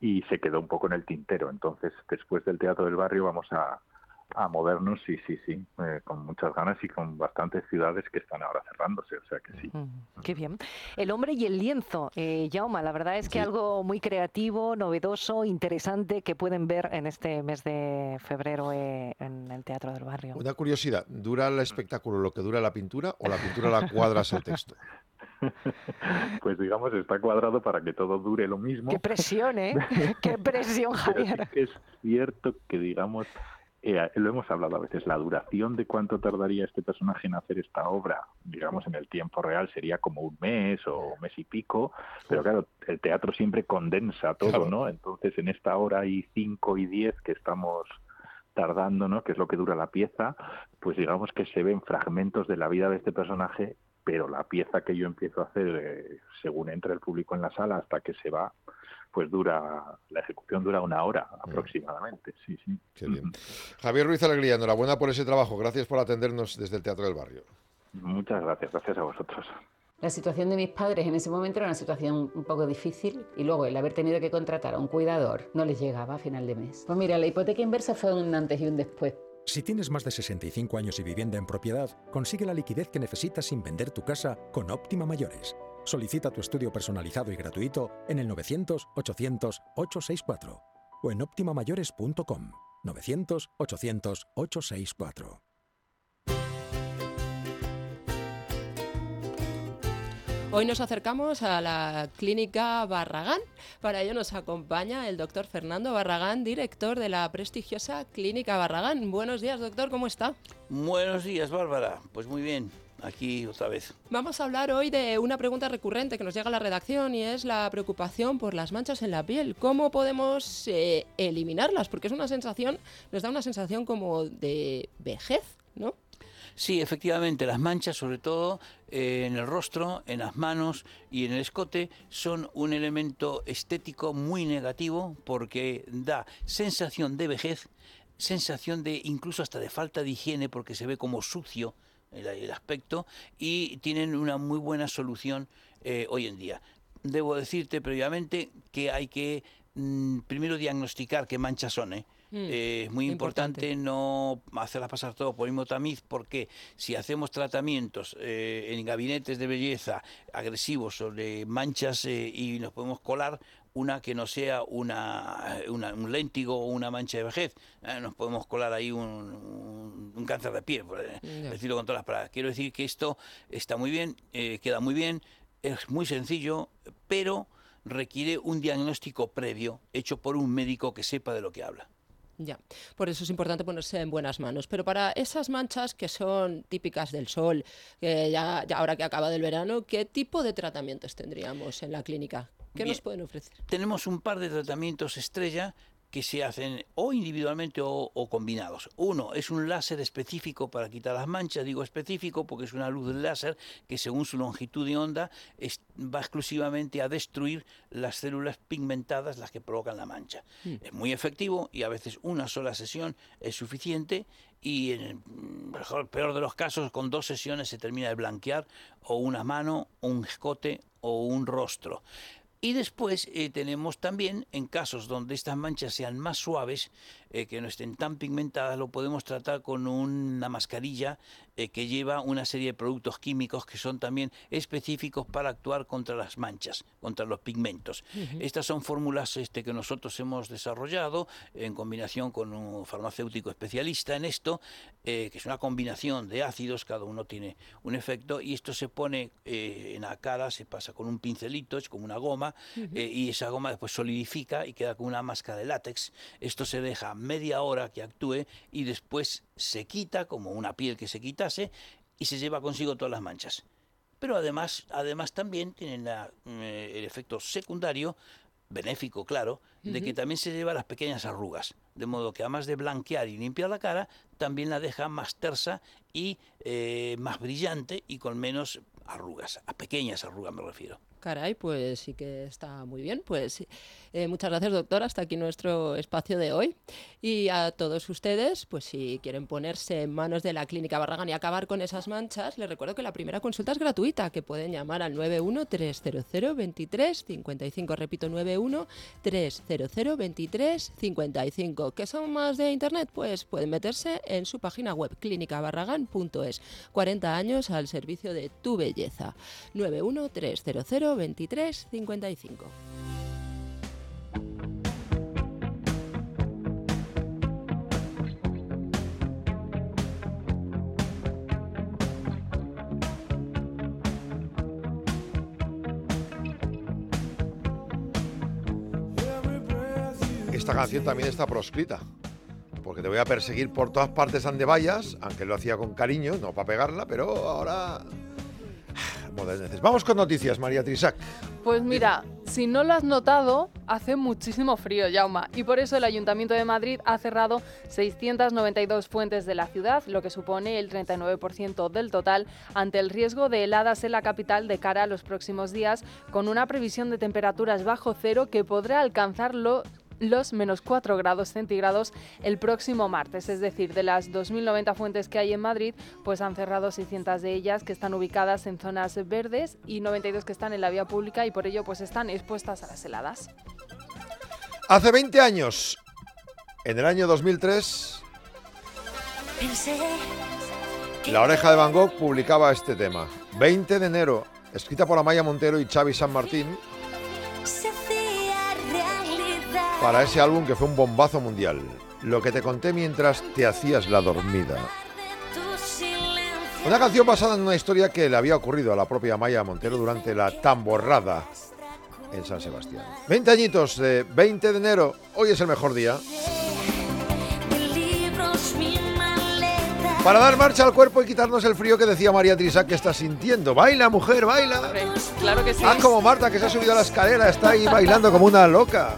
y se quedó un poco en el tintero. Entonces, después del Teatro del Barrio vamos a, a movernos, sí, sí, sí, eh, con muchas ganas y con bastantes ciudades que están ahora cerrándose, o sea que sí. qué bien. El hombre y el lienzo, eh, Jauma, la verdad es que algo muy creativo, novedoso, interesante que pueden ver en este mes de febrero eh, en el Teatro del Barrio. Una curiosidad, ¿dura el espectáculo lo que dura la pintura o la pintura la cuadras al texto? Pues digamos, está cuadrado para que todo dure lo mismo. Qué presión, ¿eh? Qué presión, Javier. es cierto que, digamos, eh, lo hemos hablado a veces, la duración de cuánto tardaría este personaje en hacer esta obra, digamos en el tiempo real, sería como un mes o un mes y pico, pero claro, el teatro siempre condensa todo, ¿no? Entonces en esta hora y cinco y diez que estamos tardando, ¿no? Que es lo que dura la pieza, pues digamos que se ven fragmentos de la vida de este personaje, pero la pieza que yo empiezo a hacer eh, según entra el público en la sala hasta que se va, pues dura, la ejecución dura una hora mm. aproximadamente. Sí, sí. Javier Ruiz Alegría, enhorabuena por ese trabajo. Gracias por atendernos desde el Teatro del Barrio. Muchas gracias, gracias a vosotros. La situación de mis padres en ese momento era una situación un poco difícil y luego el haber tenido que contratar a un cuidador no les llegaba a final de mes. Pues mira, la hipoteca inversa fue un antes y un después. Si tienes más de 65 años y vivienda en propiedad, consigue la liquidez que necesitas sin vender tu casa con Óptima Mayores. Solicita tu estudio personalizado y gratuito en el 900-800-864 o en optimamayores.com. 900-800-864. Hoy nos acercamos a la clínica Barragán. Para ello nos acompaña el doctor Fernando Barragán, director de la prestigiosa clínica Barragán. Buenos días, doctor, ¿cómo está? Buenos días, Bárbara. Pues muy bien aquí otra vez. Vamos a hablar hoy de una pregunta recurrente que nos llega a la redacción y es la preocupación por las manchas en la piel. ¿Cómo podemos eh, eliminarlas? Porque es una sensación, nos da una sensación como de vejez, ¿no? Sí, efectivamente, las manchas, sobre todo eh, en el rostro, en las manos y en el escote, son un elemento estético muy negativo porque da sensación de vejez, sensación de incluso hasta de falta de higiene porque se ve como sucio el, aspecto y tienen una muy buena solución eh, hoy en día. Debo decirte previamente que hay que mm, primero diagnosticar qué manchas son. ¿eh? Mm, eh, es muy importante, no hacerlas pasar todo por tamiz porque si hacemos tratamientos en gabinetes de belleza agresivos sobre manchas y nos podemos colar, una que no sea una, un léntigo o una mancha de vejez. Eh, nos podemos colar ahí un, un, cáncer de piel, por decirlo con todas las palabras. Quiero decir que esto está muy bien, eh, queda muy bien, es muy sencillo, pero requiere un diagnóstico previo hecho por un médico que sepa de lo que habla. Ya, por eso es importante ponerse en buenas manos. Pero para esas manchas que son típicas del sol, ya, ya ahora que acaba el verano, ¿qué tipo de tratamientos tendríamos en la clínica? ¿Qué nos pueden ofrecer? Tenemos un par de tratamientos estrella que se hacen o individualmente o, combinados. Uno es un láser específico para quitar las manchas, digo específico porque es una luz láser que según su longitud de onda va exclusivamente a destruir las células pigmentadas, las que provocan la mancha. Hmm. Es muy efectivo y a veces una sola sesión es suficiente y en el mejor, peor de los casos con dos sesiones se termina de blanquear o una mano, un escote o un rostro. Y después eh, tenemos también, en casos donde estas manchas sean más suaves, eh, que no estén tan pigmentadas, lo podemos tratar con una mascarilla eh, que lleva una serie de productos químicos que son también específicos para actuar contra las manchas, contra los pigmentos. Estas son fórmulas este, que nosotros hemos desarrollado en combinación con un farmacéutico especialista en esto, que es una combinación de ácidos, cada uno tiene un efecto, y esto se pone en la cara, se pasa con un pincelito, es como una goma, eh, y esa goma después solidifica y queda con una máscara de látex. Esto se deja media hora que actúe y después se quita como una piel que se quitase y se lleva consigo todas las manchas. Pero además, además también tienen eh, el efecto secundario benéfico, claro, de que también se lleva las pequeñas arrugas. De modo que además de blanquear y limpiar la cara, también la deja más tersa y eh, más brillante y con menos arrugas, a pequeñas arrugas me refiero. Caray, pues sí que está muy bien. Pues eh, muchas gracias, doctor. Hasta aquí nuestro espacio de hoy. Y a todos ustedes, pues si quieren ponerse en manos de la Clínica Barragán y acabar con esas manchas, les recuerdo que la primera consulta es gratuita, que pueden llamar al 913002355. Repito, 913002355. ¿Qué son más de Internet? Pues pueden meterse en su página web, clínicabarragán.es. 40 años al servicio de tu belleza. 91300 23 55. Esta canción también está proscrita porque te voy a perseguir por todas partes donde vayas, aunque lo hacía con cariño, no para pegarla, pero ahora Vamos con noticias, María Trisac. Pues mira, si no lo has notado, hace muchísimo frío, Jauma, y por eso el Ayuntamiento de Madrid ha cerrado 692 fuentes de la ciudad, lo que supone el 39% del total, ante el riesgo de heladas en la capital de cara a los próximos días, con una previsión de temperaturas bajo cero que podrá alcanzarlo menos 4 grados centígrados el próximo martes. Es decir, de las 2.090 fuentes que hay en Madrid, pues han cerrado 600 de ellas que están ubicadas en zonas verdes y 92 que están en la vía pública y por ello pues están expuestas a las heladas. Hace 20 años, en el año 2003, La Oreja de Van Gogh publicaba este tema. 20 de enero, escrita por Amaya Montero y Xavi San Martín para ese álbum que fue un bombazo mundial. Lo que te conté mientras te hacías la dormida. Una canción basada en una historia que le había ocurrido a la propia Maya Montero durante la tamborrada en San Sebastián. 20 añitos de 20 de enero, hoy es el mejor día. Para dar marcha al cuerpo y quitarnos el frío que decía María Trisa que está sintiendo. Baila, mujer, baila. Claro que sí. Haz como Marta que se ha subido a la escalera, está ahí bailando como una loca.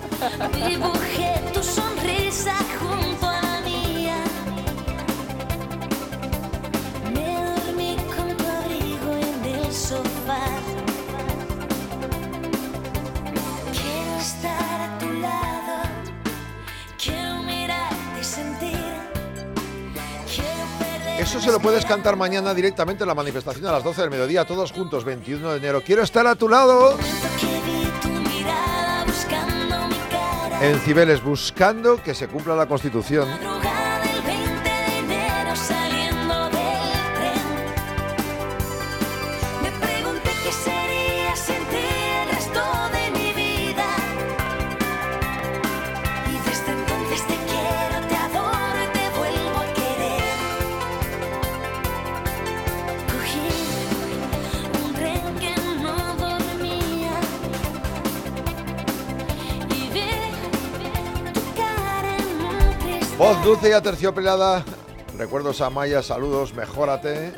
Eso se lo puedes cantar mañana directamente en la manifestación a las 12 del mediodía, todos juntos, 21 de enero. Quiero estar a tu lado. En Cibeles, buscando que se cumpla la Constitución. Dulce y aterciopelada. Recuerdos a Maya, saludos, mejórate.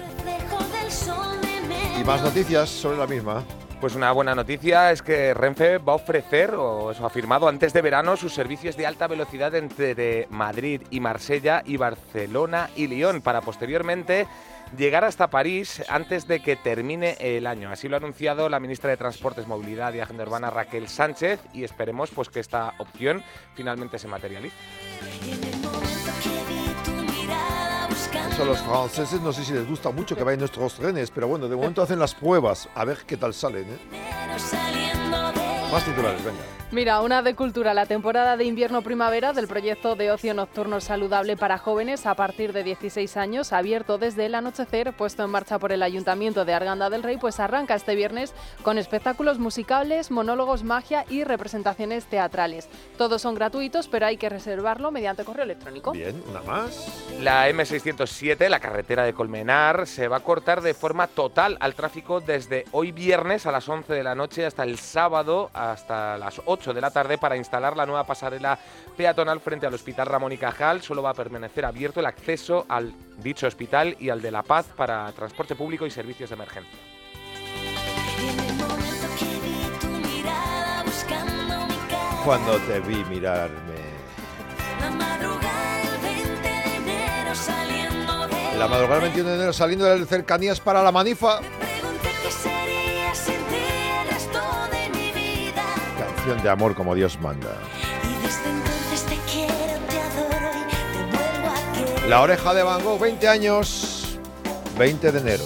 Y más noticias sobre la misma. Pues una buena noticia es que Renfe va a ofrecer, o eso ha afirmado, antes de verano sus servicios de alta velocidad entre Madrid y Marsella y Barcelona y Lyon para posteriormente llegar hasta París antes de que termine el año. Así lo ha anunciado la ministra de Transportes, Movilidad y Agenda Urbana Raquel Sánchez y esperemos pues que esta opción finalmente se materialice. Eso a los franceses no sé si les gusta mucho que vayan nuestros trenes, pero bueno, de momento hacen las pruebas, a ver qué tal salen. ¿eh? Más titulares, venga. Mira, una de cultura, la temporada de invierno-primavera del proyecto de ocio nocturno saludable para jóvenes a partir de 16 años, abierto desde el anochecer, puesto en marcha por el Ayuntamiento de Arganda del Rey, pues arranca este viernes con espectáculos musicales, monólogos, magia y representaciones teatrales. Todos son gratuitos, pero hay que reservarlo mediante correo electrónico. Bien, una más. La M607, la carretera de Colmenar, se va a cortar de forma total al tráfico desde hoy viernes a las 11 de la noche hasta el sábado hasta las 8 de la tarde para instalar la nueva pasarela peatonal frente al Hospital Ramón y Cajal. Solo va a permanecer abierto el acceso al dicho hospital y al de La Paz para transporte público y servicios de emergencia. Cuando te vi mirarme. La madrugada del 21 de enero saliendo de cercanías para la manifa. de amor como Dios manda. La oreja de Van Gogh, 20 años, 20 de enero.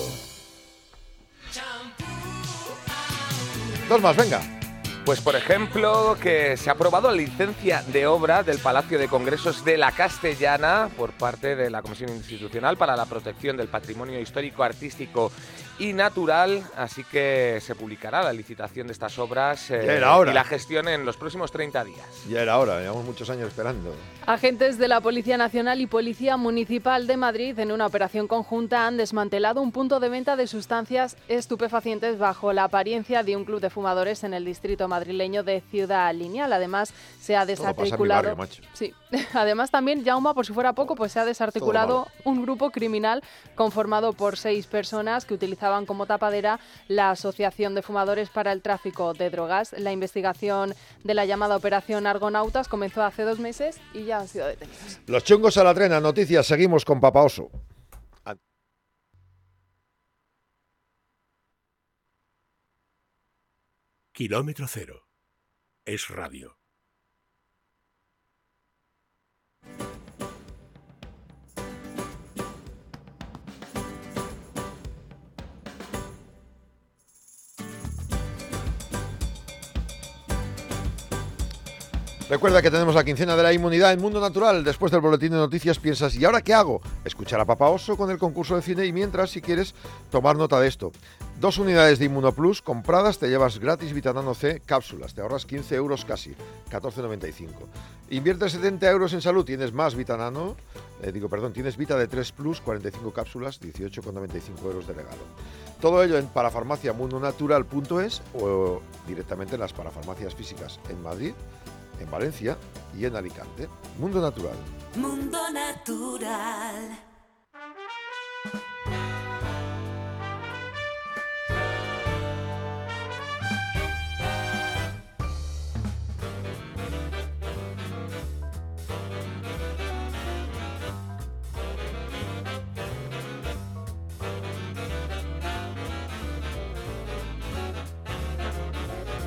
Dos más, venga. Pues por ejemplo que se ha aprobado la licencia de obra del Palacio de Congresos de la Castellana por parte de la Comisión Institucional para la Protección del Patrimonio Histórico, Artístico y natural, así que se publicará la licitación de estas obras eh, y la gestión en los próximos 30 días. Ya era hora, llevamos muchos años esperando. Agentes de la Policía Nacional y Policía Municipal de Madrid en una operación conjunta han desmantelado un punto de venta de sustancias estupefacientes bajo la apariencia de un club de fumadores en el distrito madrileño de Ciudad Lineal. Además, se ha desarticulado. sí. Además, también, Jauma, por si fuera poco, pues se ha desarticulado un grupo criminal conformado por seis personas que utilizaban como tapadera la Asociación de Fumadores para el Tráfico de Drogas. La investigación de la llamada Operación Argonautas comenzó hace dos meses y ya han sido detenidos. Los chungos a la trena, noticias, seguimos con Papa Oso. Kilómetro cero. Es radio. Recuerda que tenemos la quincena de la inmunidad en Mundo Natural. Después del boletín de noticias piensas, ¿y ahora qué hago? Escuchar a Papa Oso con el concurso de cine y mientras, si quieres, tomar nota de esto. Dos unidades de Inmunoplus compradas te llevas gratis Vitanano C cápsulas. Te ahorras 15 euros casi, 14,95. Inviertes 70 euros en salud, tienes más Vitanano, eh, digo, perdón, tienes Vita de 3 Plus, 45 cápsulas, 18,95 euros de regalo. Todo ello en parafarmaciamundonatural.es o directamente en las parafarmacias físicas en Madrid en Valencia y en Alicante. Mundo Natural. Mundo Natural.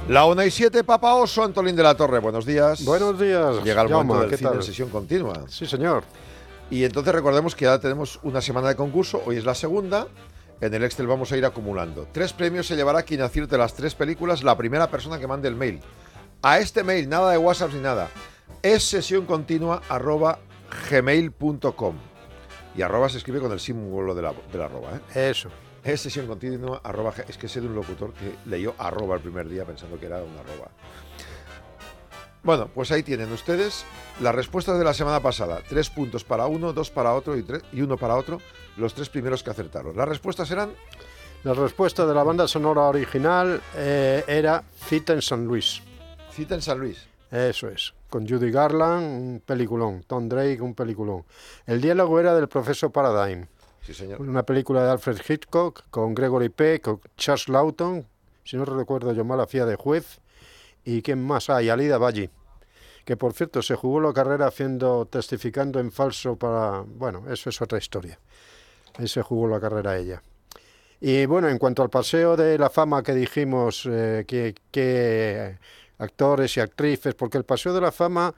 La 1 y 7, Papa Oso, Antolín de la Torre, buenos días. Buenos días. Llega el momento en sesión continua. Sí, señor. Y entonces recordemos que ya tenemos una semana de concurso, hoy es la segunda. En el Excel vamos a ir acumulando. Tres premios se llevará quien acierte las tres películas, la primera persona que mande el mail. A este mail, nada de WhatsApp ni nada. Es sesión continua arroba gmail.com. Y arroba se escribe con el símbolo de la, del arroba. ¿eh? Eso. Es sesión continua arroba. Es que sé de un locutor que leyó arroba el primer día pensando que era un arroba. Bueno, pues ahí tienen ustedes las respuestas de la semana pasada. Tres puntos para uno, dos para otro y, tres- y uno para otro. Los tres primeros que acertaron. Las respuestas eran La respuesta de la banda sonora original eh, era Cita en San Luis. Cita en San Luis. Eso es. Con Judy Garland, un peliculón. Tom Drake, un peliculón. El diálogo era del profesor Paradigm. Señor. Una película de Alfred Hitchcock con Gregory Peck, con Charles Lawton, si no recuerdo yo mal, hacía de juez. ¿Y quién más hay? Alida Valli, que por cierto se jugó la carrera haciendo, testificando en falso para... Bueno, eso es otra historia. Ahí se jugó la carrera ella. Y bueno, en cuanto al paseo de la fama que dijimos, eh, que, que actores y actrices, porque el paseo de la fama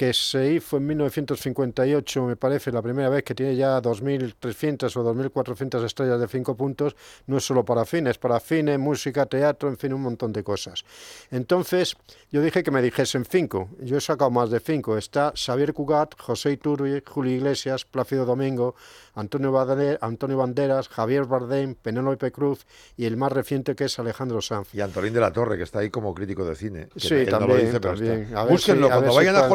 que se hizo en 1958, me parece, la primera vez que tiene ya 2.300 o 2.400 estrellas de 5 puntos, no es solo para cine, es para cine, música, teatro, en fin, un montón de cosas. Entonces, yo dije que me dijesen 5, yo he sacado más de 5. Está Xavier Cugat, José Iturbi, Julio Iglesias, Plácido Domingo, Antonio, Bade- Antonio Banderas, Javier Bardem, Penélope Cruz y el más reciente que es Alejandro Sanz. Y Antolín de la Torre, que está ahí como crítico de cine. que Sí, él no lo también, dice, pero también. está. Búsquenlo, si- cuando si vayan a cuánto.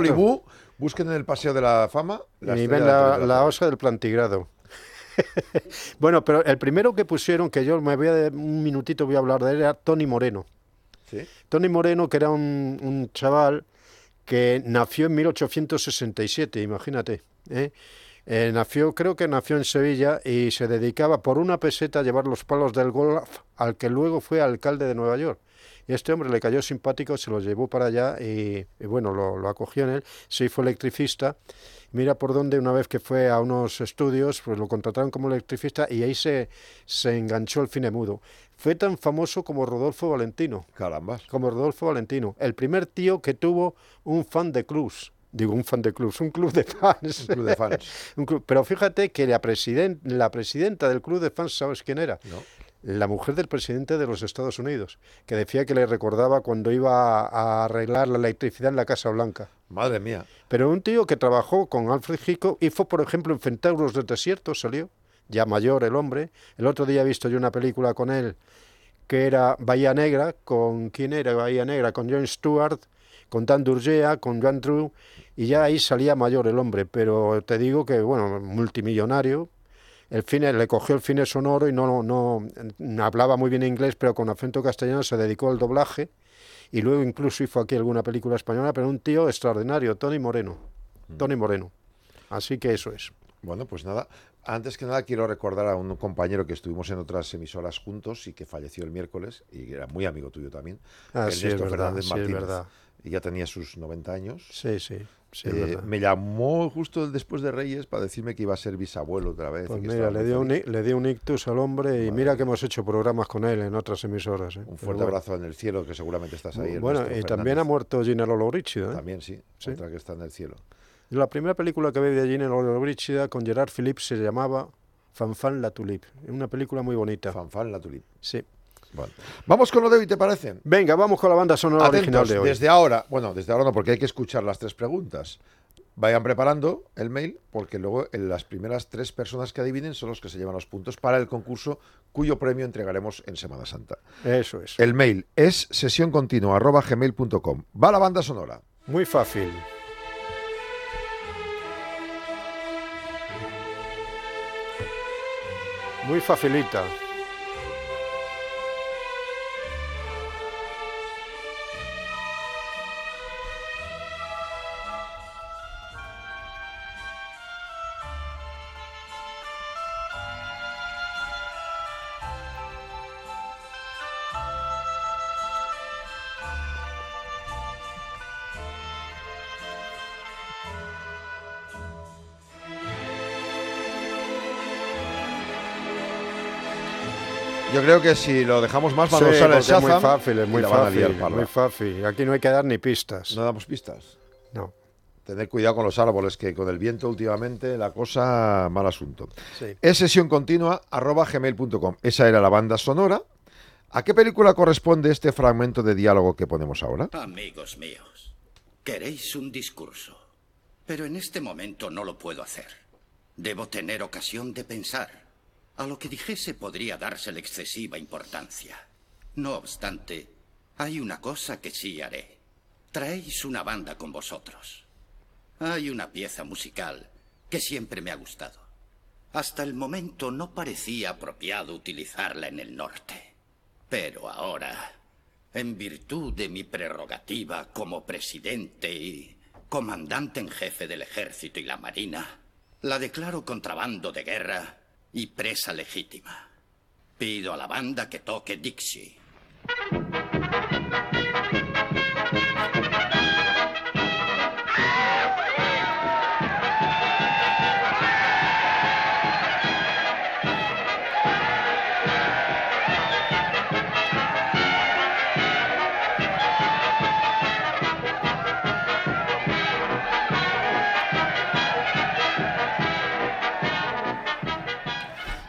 Busquen en el Paseo de la Fama. la y ven la, de osa del plantigrado. bueno, pero el primero que pusieron, que yo me voy a un minutito voy a hablar de él, era Tony Moreno. Sí. Tony Moreno, que era un, un chaval que nació en 1867, imagínate. ¿eh? Eh, nació, creo que nació en Sevilla y se dedicaba por una peseta a llevar los palos del golf al que luego fue alcalde de Nueva York. Y este hombre le cayó simpático, se lo llevó para allá y, y bueno, lo, lo acogió en él, se hizo electricista. Mira por dónde una vez que fue a unos estudios, pues lo contrataron como electricista y ahí se, se enganchó el cine mudo. Fue tan famoso como Rodolfo Valentino. Caramba. Como Rodolfo Valentino. El primer tío que tuvo un fan de clubs. Digo, un fan de clubs, un club de fans. Un club de fans. Un club- Pero fíjate que la, la presidenta del club de fans, ¿sabes quién era? La mujer del presidente de los Estados Unidos, que decía que le recordaba cuando iba a, arreglar la electricidad en la Casa Blanca. Madre mía. Pero un tío que trabajó con Alfred Hitchcock y fue, por ejemplo, en Centauros del Desierto, salió, ya mayor el hombre. El otro día he visto yo una película con él que era Bahía Negra, con quién era Bahía Negra, con John Stewart, con Dan Durgea, con Joan Drew, y ya ahí salía mayor el hombre, pero te digo que, bueno, multimillonario, el cine, le cogió el cine sonoro y no, no, no hablaba muy bien inglés, pero con acento castellano se dedicó al doblaje, y luego incluso hizo aquí alguna película española, pero un tío extraordinario, Tony Moreno, Tony Moreno. Así que eso es. Bueno, pues nada. Antes que nada quiero recordar a un compañero que estuvimos en otras emisoras juntos y que falleció el miércoles y era muy amigo tuyo también, Ah, sí, es Ernesto verdad, Fernández sí, es Martínez. verdad. Y ya tenía sus 90 años. Sí, sí, sí, Eh, me llamó justo después de Reyes para decirme que iba a ser bisabuelo otra vez. Pues mira, le dio, un, le dio un ictus al hombre y mira que hemos hecho programas con él en otras emisoras. ¿eh? Un fuerte bueno. abrazo en el cielo, que seguramente estás ahí. Bueno, y también ha muerto Gina Lollobrigida. ¿eh? También, sí, Otra que está en el cielo. La primera película que vi de Gina Lollobrigida con Gerard Philippe se llamaba Fanfan la Tulip. Una película muy bonita. Fanfan la Tulip. Sí. Vamos con lo de hoy, ¿te parece? Venga, vamos con la banda sonora original de hoy. Desde ahora, bueno, desde ahora no, porque hay que escuchar las tres preguntas. Vayan preparando el mail, porque luego las primeras tres personas que adivinen son los que se llevan los puntos para el concurso, cuyo premio entregaremos en Semana Santa. Eso es. El mail es sesioncontinua.gmail.com. Va la banda sonora. Muy fácil. Muy facilita. Creo que si lo dejamos más, van a usar el Es muy fácil, es muy fácil, muy fácil. Aquí no hay que dar ni pistas. No damos pistas. No. Tener cuidado con los árboles, que con el viento últimamente la cosa, mal asunto. Es sesión continua, arroba gmail.com. Esa era la banda sonora. ¿A qué película corresponde este fragmento de diálogo que ponemos ahora? Amigos míos, queréis un discurso, pero en este momento no lo puedo hacer. Debo tener ocasión de pensar. A lo que dijese podría dársele excesiva importancia. No obstante, hay una cosa que sí haré. Traéis una banda con vosotros. Hay una pieza musical que siempre me ha gustado. Hasta el momento no parecía apropiado utilizarla en el norte. Pero ahora, en virtud de mi prerrogativa como presidente y comandante en jefe del ejército y la marina, la declaro contrabando de guerra y presa legítima. Pido a la banda que toque Dixie.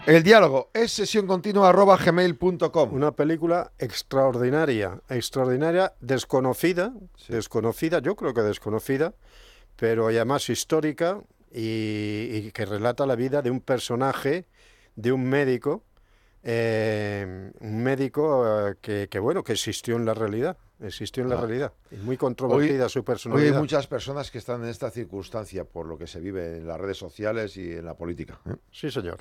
El diálogo es sesión continua gmail.com. Una película extraordinaria, extraordinaria, desconocida, desconocida, yo creo que desconocida, pero además histórica y, que relata la vida de un personaje, de un médico, eh, un médico eh, que, bueno, que existió en la realidad, existió en la realidad, y muy controvertida su personalidad. Hoy hay muchas personas que están en esta circunstancia por lo que se vive en las redes sociales y en la política. ¿eh? Sí, señor.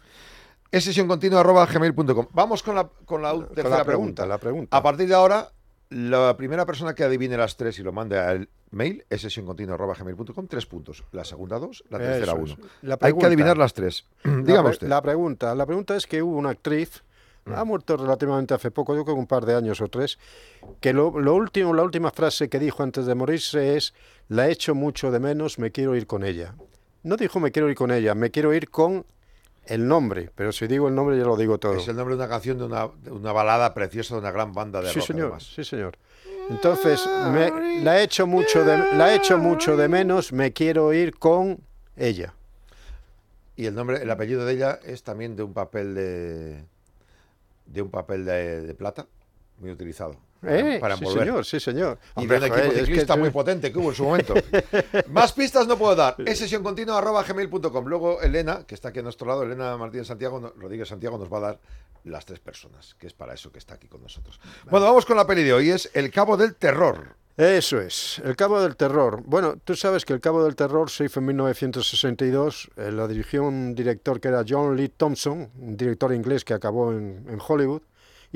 Es sesión continua arroba gmail.com. Vamos con la, con la tercera pregunta, La pregunta. A partir de ahora, la primera persona que adivine las tres y lo mande al mail es sesión continua arroba gmail.com, tres puntos. La segunda dos, la tercera uno. Hay que adivinar las tres. Dígame usted. La pregunta, la pregunta es que hubo una actriz ha muerto relativamente hace poco, yo creo que un par de años o tres, que lo, lo, último, la última frase que dijo antes de morirse es, la echo mucho de menos, me quiero ir con ella. No dijo me quiero ir con ella, me quiero ir con el nombre, pero si digo el nombre ya lo digo todo. Es el nombre de una canción de una, una balada preciosa de una gran banda de sí, rock. Señor, sí, señor. Entonces, me, la, he hecho mucho de, la he hecho mucho de menos, me quiero ir con ella. Y el nombre, el apellido de ella es también de un papel de de un papel de plata muy utilizado. Eh, sí, señor, sí, señor. Y de un equipo ciclista muy potente que hubo en su momento. Más pistas no puedo dar. Es sesión continua arroba gmail.com. Luego Elena, que está aquí a nuestro lado, Elena Martínez Santiago, Rodríguez Santiago, nos va a dar las tres personas, que es para eso que está aquí con nosotros. Bueno, vamos con la peli de hoy. Es El Cabo del Terror. Eso es, El Cabo del Terror. Bueno, tú sabes que El Cabo del Terror se hizo en 1962. Eh, la dirigió un director que era John Lee Thompson, un director inglés que acabó en, en Hollywood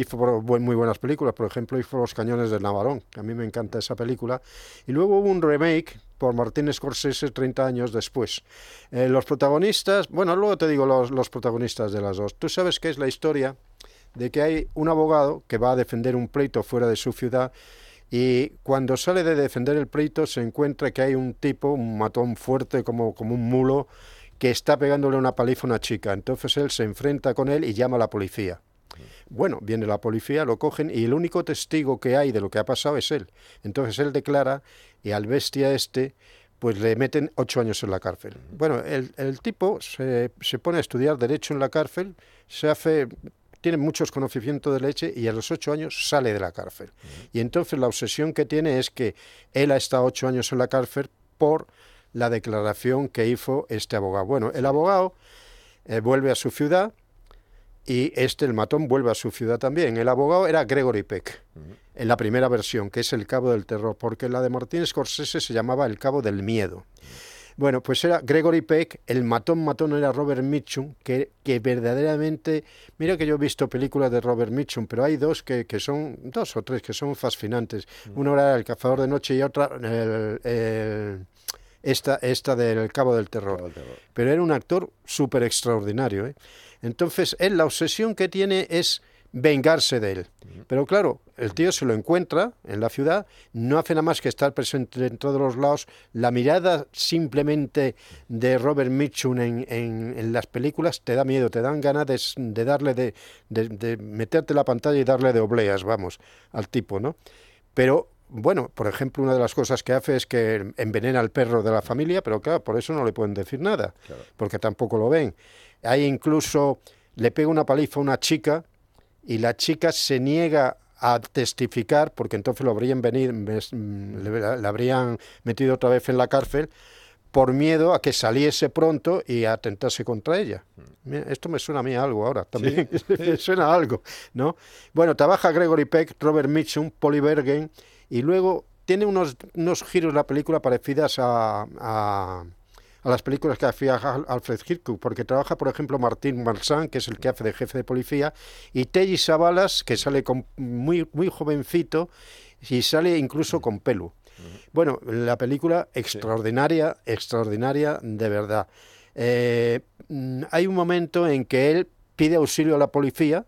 hizo muy buenas películas, por ejemplo hizo Los Cañones del Navarón, que a mí me encanta esa película, y luego hubo un remake por Martin Scorsese 30 años después. Eh, los protagonistas, bueno, luego te digo los, los protagonistas de las dos. Tú sabes que es la historia de que hay un abogado que va a defender un pleito fuera de su ciudad y cuando sale de defender el pleito se encuentra que hay un tipo, un matón fuerte como, como un mulo, que está pegándole una paliza a una chica. Entonces él se enfrenta con él y llama a la policía. Bueno, viene la policía, lo cogen y el único testigo que hay de lo que ha pasado es él. Entonces él declara y al bestia este pues le meten ocho años en la cárcel. Bueno, el, el tipo se, se, pone a estudiar derecho en la cárcel, se hace tiene muchos conocimientos de leche y a los ocho años sale de la cárcel. Y entonces la obsesión que tiene es que él ha estado ocho años en la cárcel por la declaración que hizo este abogado. Bueno, el abogado eh, vuelve a su ciudad y este, el matón, vuelve a su ciudad también. El abogado era Gregory Peck, en la primera versión, que es el cabo del terror, porque la de Martín Scorsese se llamaba el cabo del miedo. Bueno, pues era Gregory Peck, el matón matón era Robert Mitchum, que, que verdaderamente, mira que yo he visto películas de Robert Mitchum, pero hay dos que, que son, dos o tres que son fascinantes. Una era El cazador de noche y otra esta, esta del Cabo del Terror. Pero era un actor súper extraordinario. ¿eh? Entonces, él la obsesión que tiene es vengarse de él. Pero claro, el tío se lo encuentra en la ciudad, no hace nada más que estar presente en todos los lados. La mirada simplemente de Robert Mitchum en, en, las películas te da miedo, te dan ganas de, darle, de, de, meterte la pantalla y darle de obleas, vamos, al tipo, ¿no? Pero bueno, por ejemplo, una de las cosas que hace es que envenena al perro de la familia, pero claro, por eso no le pueden decir nada, porque tampoco lo ven. Hay incluso, le pega una paliza a una chica y la chica se niega a testificar, porque entonces lo habrían venido, le, habrían metido otra vez en la cárcel, por miedo a que saliese pronto y atentase contra ella. Esto me suena a mí algo ahora, también me suena algo, ¿no? Bueno, trabaja Gregory Peck, Robert Mitchum, Polly Bergen, y luego tiene unos, unos giros la película parecidas a a las películas que hacía Alfred Hitchcock, porque trabaja, por ejemplo, Martín Marsan, que es el que hace de jefe de policía, y Telly Savalas, que sale con muy, muy jovencito y sale incluso con pelo. Bueno, la película extraordinaria, extraordinaria de verdad. Eh, mm, hay un momento en que él pide auxilio a la policía,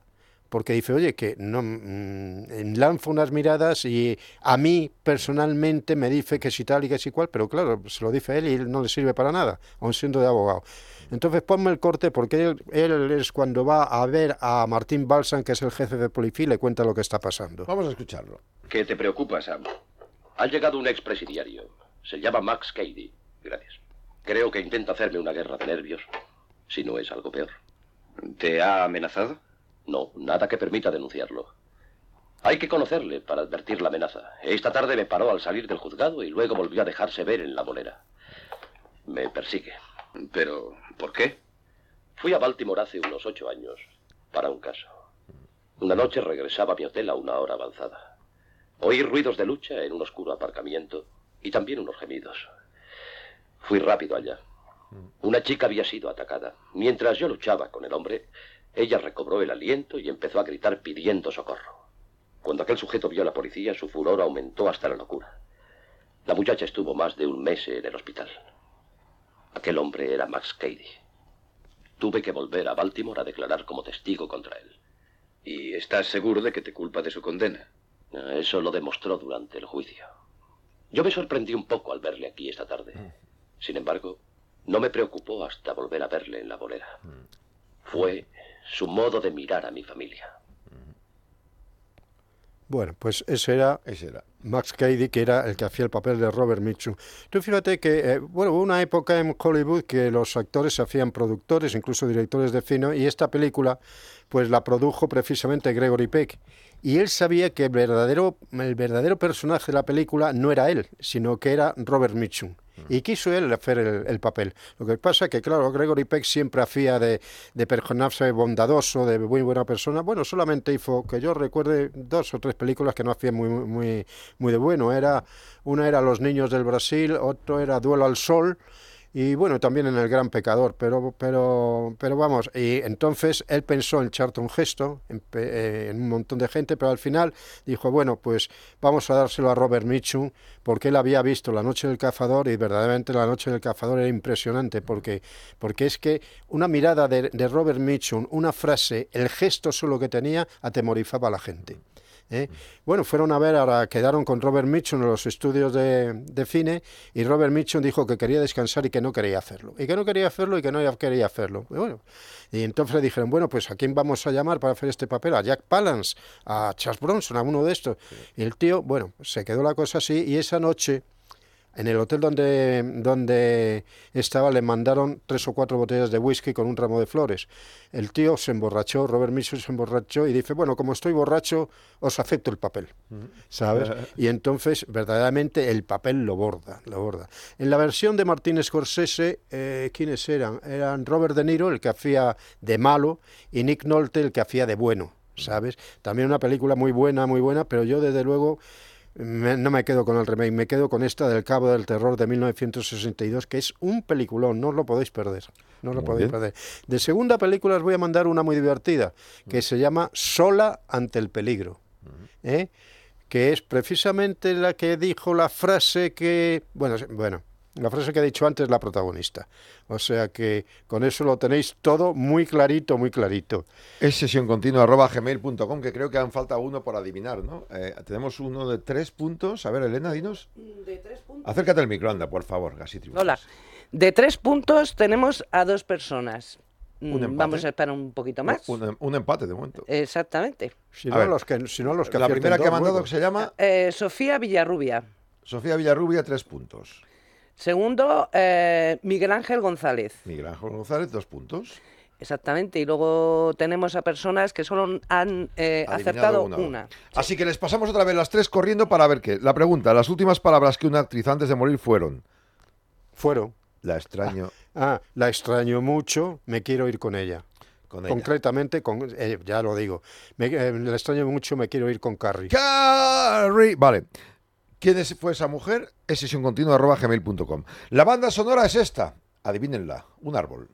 porque dice, oye, que no mm, lanzo unas miradas y a mí personalmente me dice que si tal y que si cual, pero claro, se lo dice él y no le sirve para nada, aun siendo de abogado. Entonces ponme el corte porque él, él, es cuando va a ver a Martín Balsan, que es el jefe de policía, y le cuenta lo que está pasando. Vamos a escucharlo. ¿Qué te preocupa, Sam? Ha llegado un expresidiario. Se llama Max Cady. Gracias. Creo que intenta hacerme una guerra de nervios, si no es algo peor. ¿Te ha amenazado? No, nada que permita denunciarlo. Hay que conocerle para advertir la amenaza. Esta tarde me paró al salir del juzgado y luego volvió a dejarse ver en la bolera. Me persigue. ¿Pero por qué? Fui a Baltimore hace unos ocho años para un caso. Una noche regresaba a mi hotel a una hora avanzada. Oí ruidos de lucha en un oscuro aparcamiento y también unos gemidos. Fui rápido allá. Una chica había sido atacada. Mientras yo luchaba con el hombre, ella recobró el aliento y empezó a gritar pidiendo socorro. Cuando aquel sujeto vio a la policía, su furor aumentó hasta la locura. La muchacha estuvo más de un mes en el hospital. Aquel hombre era Max Cady. Tuve que volver a Baltimore a declarar como testigo contra él. ¿Y estás seguro de que te culpa de su condena? Eso lo demostró durante el juicio. Yo me sorprendí un poco al verle aquí esta tarde. Mm. Sin embargo, no me preocupó hasta volver a verle en la bolera. Mm. Fue su modo de mirar a mi familia. Bueno, pues ese era, ese era Max Cady, que era el que hacía el papel de Robert Mitchum. Tú fíjate que, eh, bueno, hubo una época en Hollywood que los actores se hacían productores, incluso directores de cine, y esta película, pues la produjo precisamente Gregory Peck. Y él sabía que el verdadero, el verdadero personaje de la película no era él, sino que era Robert Mitchum. Y quiso él hacer el, papel. Lo que pasa es que, claro, Gregory Peck siempre hacía de, de personaje bondadoso, de muy buena persona. Bueno, solamente hizo, que yo recuerde, dos o tres películas que no hacía muy, muy, muy de bueno. Era, una era Los Niños del Brasil, otro era Duelo al Sol y bueno, también en El Gran Pecador, pero, pero, pero vamos, y entonces él pensó en Charlton Gesto, eh, en, un montón de gente, pero al final dijo, bueno, pues vamos a dárselo a Robert Mitchum, porque él había visto La Noche del Cazador y verdaderamente La Noche del Cazador era impresionante, porque, porque es que una mirada de, de Robert Mitchum, una frase, el gesto solo que tenía, atemorizaba a la gente. ¿Eh? Bueno, fueron a ver, ahora quedaron con Robert Mitchum en los estudios de, cine y Robert Mitchum dijo que quería descansar y que no quería hacerlo. Y que no quería hacerlo y que no quería hacerlo. Y, bueno, y entonces le dijeron, bueno, pues ¿a quién vamos a llamar para hacer este papel? A Jack Palance, a Charles Bronson, a uno de estos. Y el tío, bueno, se quedó la cosa así y esa noche En el hotel donde, donde estaba le mandaron tres o cuatro botellas de whisky con un ramo de flores. El tío se emborrachó, Robert Mitchum se emborrachó y dice, bueno, como estoy borracho, os acepto el papel, ¿sabes? y entonces, verdaderamente, el papel lo borda, lo borda. En la versión de Martín Scorsese, eh, ¿quiénes eran? Eran Robert De Niro, el que hacía de malo, y Nick Nolte, el que hacía de bueno, ¿sabes? También una película muy buena, muy buena, pero yo desde luego no me quedo con el remake, me quedo con esta del Cabo del Terror de 1962, que es un peliculón, no os lo podéis perder. No lo podéis perder. De segunda película os voy a mandar una muy divertida, que se llama Sola ante el peligro. ¿eh? que es precisamente la que dijo la frase que, bueno, bueno, la frase que he dicho antes la protagonista. O sea que con eso lo tenéis todo muy clarito, muy clarito. Es sesión continua arroba gmail.com, que creo que han falta uno por adivinar, ¿no? Eh, tenemos uno de tres puntos. A ver, Elena, dinos. De tres puntos. Acércate al micro, anda, por favor, casi Hola. De tres puntos tenemos a dos personas. Mm, vamos a esperar un poquito más. Un, empate de momento. Exactamente. Si no, los que, si no los que La primera que ha mandado que se llama. Eh, Sofía Villarrubia. Sofía Villarrubia, tres puntos. Segundo, eh, Miguel Ángel González. Miguel Ángel González, dos puntos. Exactamente, y luego tenemos a personas que solo han eh, acertado una. Así que les pasamos otra vez las tres corriendo para ver qué. La pregunta, las últimas palabras que una actriz antes de morir fueron. Fueron. La extraño. Ah, ah la extraño mucho, me quiero ir con ella. Con Concretamente, con, eh, ya lo digo, me, la extraño mucho, me quiero ir con Carrie. Carrie, vale. ¿Quién fue esa mujer? Es sesión continua gmail.com. La banda sonora es esta. Adivínenla. Un árbol.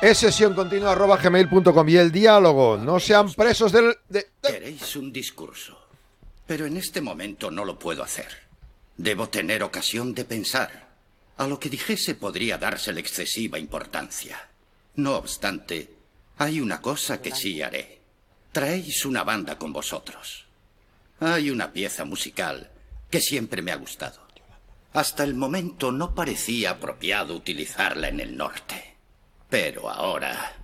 Es sesión continua gmail.com y el diálogo. No sean presos del... ¿Queréis un discurso? Pero en este momento no lo puedo hacer. Debo tener ocasión de pensar. A lo que dijese podría dársele excesiva importancia. No obstante, hay una cosa que sí haré. Traéis una banda con vosotros. Hay una pieza musical que siempre me ha gustado. Hasta el momento no parecía apropiado utilizarla en el norte. Pero ahora,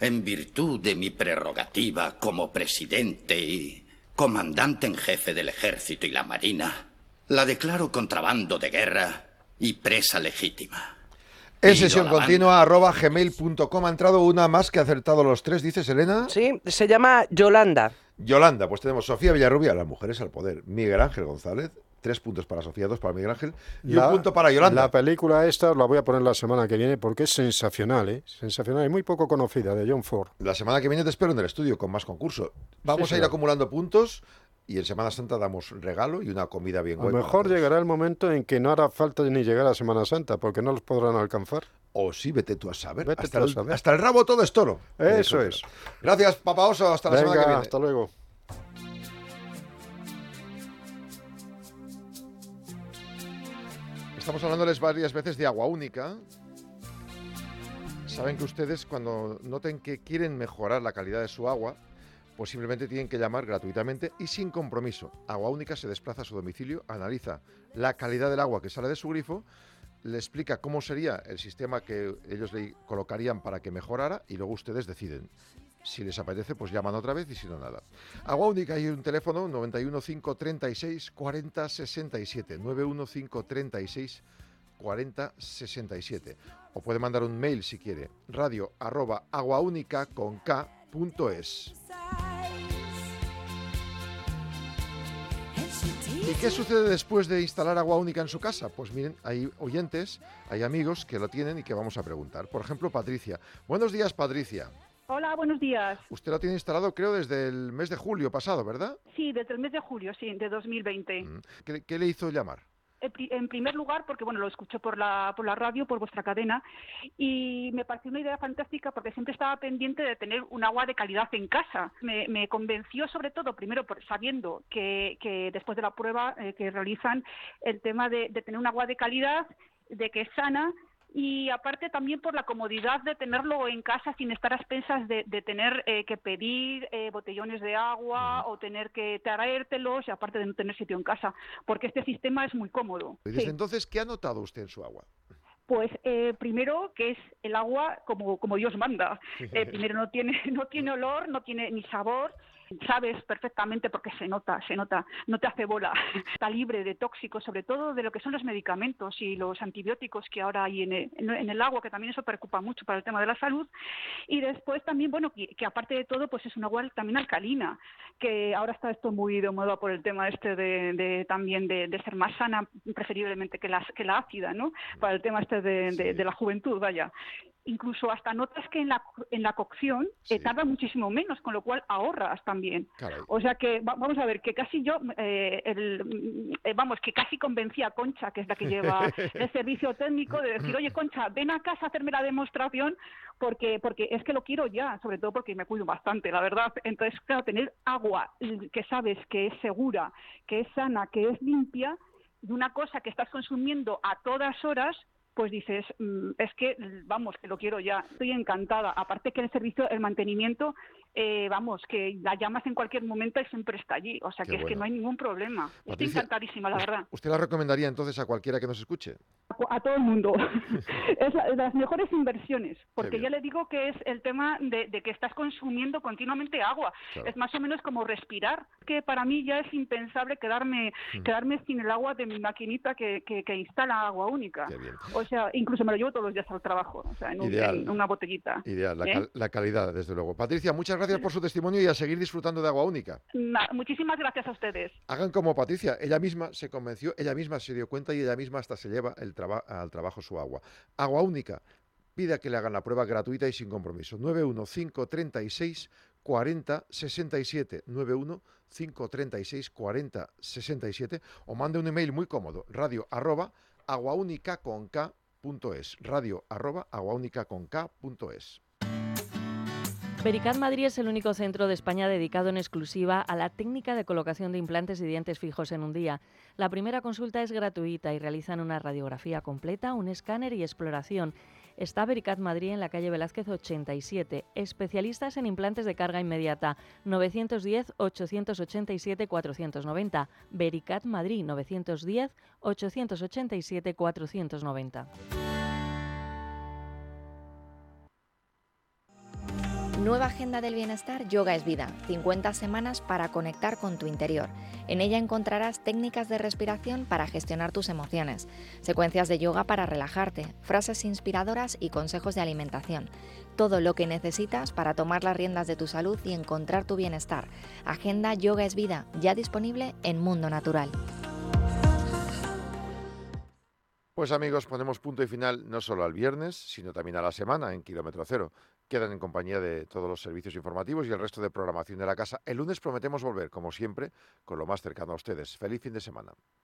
en virtud de mi prerrogativa como presidente y comandante en jefe del ejército y la marina, la declaro contrabando de guerra y presa legítima. En sesión continua, arroba gmail.com. Ha entrado una más que ha acertado los tres, dice Selena. Sí, se llama Yolanda. Yolanda, pues tenemos Sofía Villarrubia, las mujeres al poder. Miguel Ángel González, tres puntos para Sofía, dos para Miguel Ángel y un punto para Yolanda. La película esta la voy a poner la semana que viene porque es sensacional, ¿eh? Sensacional y muy poco conocida, de John Ford. La semana que viene te espero en el estudio con más concurso. Vamos a ir acumulando puntos y en Semana Santa damos regalo y una comida bien buena. A lo mejor llegará el momento en que no hará falta ni llegar a Semana Santa porque no los podrán alcanzar. O sí, vete tú a saber. hasta, el, hasta el rabo todo es toro. Eso es. Gracias, Papa Oso. Hasta la semana que viene. Hasta luego. Estamos hablándoles varias veces de agua única. Saben que ustedes cuando noten que quieren mejorar la calidad de su agua, pues simplemente tienen que llamar gratuitamente y sin compromiso. Agua Única se desplaza a su domicilio, analiza la calidad del agua que sale de su grifo, le explica cómo sería el sistema que ellos le colocarían para que mejorara y luego ustedes deciden. Si les apetece, pues llaman otra vez y si no, nada. Agua Única hay un teléfono 91536 40 67. 91536 40 67. O puede mandar un mail si quiere. Radio arroba aguaúnica con K ¿Y qué sucede después de instalar agua única en su casa? Pues miren, hay oyentes, hay amigos que lo tienen y que vamos a preguntar. Por ejemplo, Patricia. Buenos días, Patricia. Hola, buenos días. Usted lo tiene instalado, creo, desde el mes de julio pasado, ¿verdad? Sí, desde el mes de julio, sí, de 2020. Mm. ¿Qué, le hizo llamar? En primer lugar, porque bueno, lo escucho por la, por la radio, por vuestra cadena, y me pareció una idea fantástica porque siempre estaba pendiente de tener un agua de calidad en casa. Me, convenció sobre todo, primero, por sabiendo que, que después de la prueba eh, que realizan, el tema de, de tener un agua de calidad, de que es sana, y aparte también por la comodidad de tenerlo en casa sin estar a expensas de, tener eh, que pedir eh, botellones de agua o tener que traértelos y aparte de no tener sitio en casa, porque este sistema es muy cómodo. desde entonces, ¿qué ha notado usted en su agua? Pues eh, primero que es el agua como, como Dios manda. primero no tiene, no tiene olor, no tiene ni sabor, sabes perfectamente porque se nota, se nota, no te hace bola, está libre de tóxicos, sobre todo de lo que son los medicamentos y los antibióticos que ahora hay en el, agua, que también eso preocupa mucho para el tema de la salud. Y después también, bueno, que, aparte de todo, pues es un agua también alcalina, que ahora está esto muy de moda por el tema este de, también de, ser más sana, preferiblemente que la, que la ácida, ¿no? Para el tema este de, la juventud, vaya incluso hasta notas que en la, en la cocción eh, tarda muchísimo menos, con lo cual ahorras también. O sea que vamos a ver, que casi yo, eh, eh, vamos, que casi convencí a Concha, que es la que lleva el servicio técnico, de decir, oye Concha, ven a casa a hacerme la demostración porque, porque es que lo quiero ya, sobre todo porque me cuido bastante, la verdad. Entonces, claro, tener agua que sabes que es segura, que es sana, que es limpia, de una cosa que estás consumiendo a todas horas, pues dices, mm, es que, vamos, que lo quiero ya, estoy encantada. Aparte que el servicio, el mantenimiento eh, vamos, que la llamas en cualquier momento y siempre está allí. O sea, que es que no hay ningún problema. Estoy encantadísima, la verdad. ¿Usted la recomendaría entonces a cualquiera que nos escuche? A, todo el mundo. es de las mejores inversiones, porque ya le digo que es el tema de, que estás consumiendo continuamente agua. Es más o menos como respirar, que para mí ya es impensable quedarme, mm. quedarme sin el agua de mi maquinita que, que, instala agua única. O sea, incluso me lo llevo todos los días al trabajo, o sea, en, una botellita. Ideal, la, ¿Eh? la calidad, desde luego. Patricia, muchas gracias gracias por su testimonio y a seguir disfrutando de agua única. muchísimas gracias a ustedes. Hagan como Patricia, ella misma se convenció, ella misma se dio cuenta y ella misma hasta se lleva el al trabajo su agua. Agua única. Pida que le hagan la prueba gratuita y sin compromiso. 91536 40 67 91 536 40 67 o mande un email muy cómodo radio arroba con K radio arroba con K Vericat Madrid es el único centro de España dedicado en exclusiva a la técnica de colocación de implantes y dientes fijos en un día. La primera consulta es gratuita y realizan una radiografía completa, un escáner y exploración. Está Vericat Madrid en la calle Velázquez 87. Especialistas en implantes de carga inmediata 910-887-490. Vericat Madrid 910-887-490. Nueva Agenda del Bienestar Yoga es Vida, 50 semanas para conectar con tu interior. En ella encontrarás técnicas de respiración para gestionar tus emociones, secuencias de yoga para relajarte, frases inspiradoras y consejos de alimentación. Todo lo que necesitas para tomar las riendas de tu salud y encontrar tu bienestar. Agenda Yoga es Vida, ya disponible en Mundo Natural. Pues amigos, ponemos punto y final no solo al viernes, sino también a la semana en Kilómetro Cero. Quedan en compañía de todos los servicios informativos y el resto de programación de la casa. El lunes prometemos volver, como siempre, con lo más cercano a ustedes. Feliz fin de semana.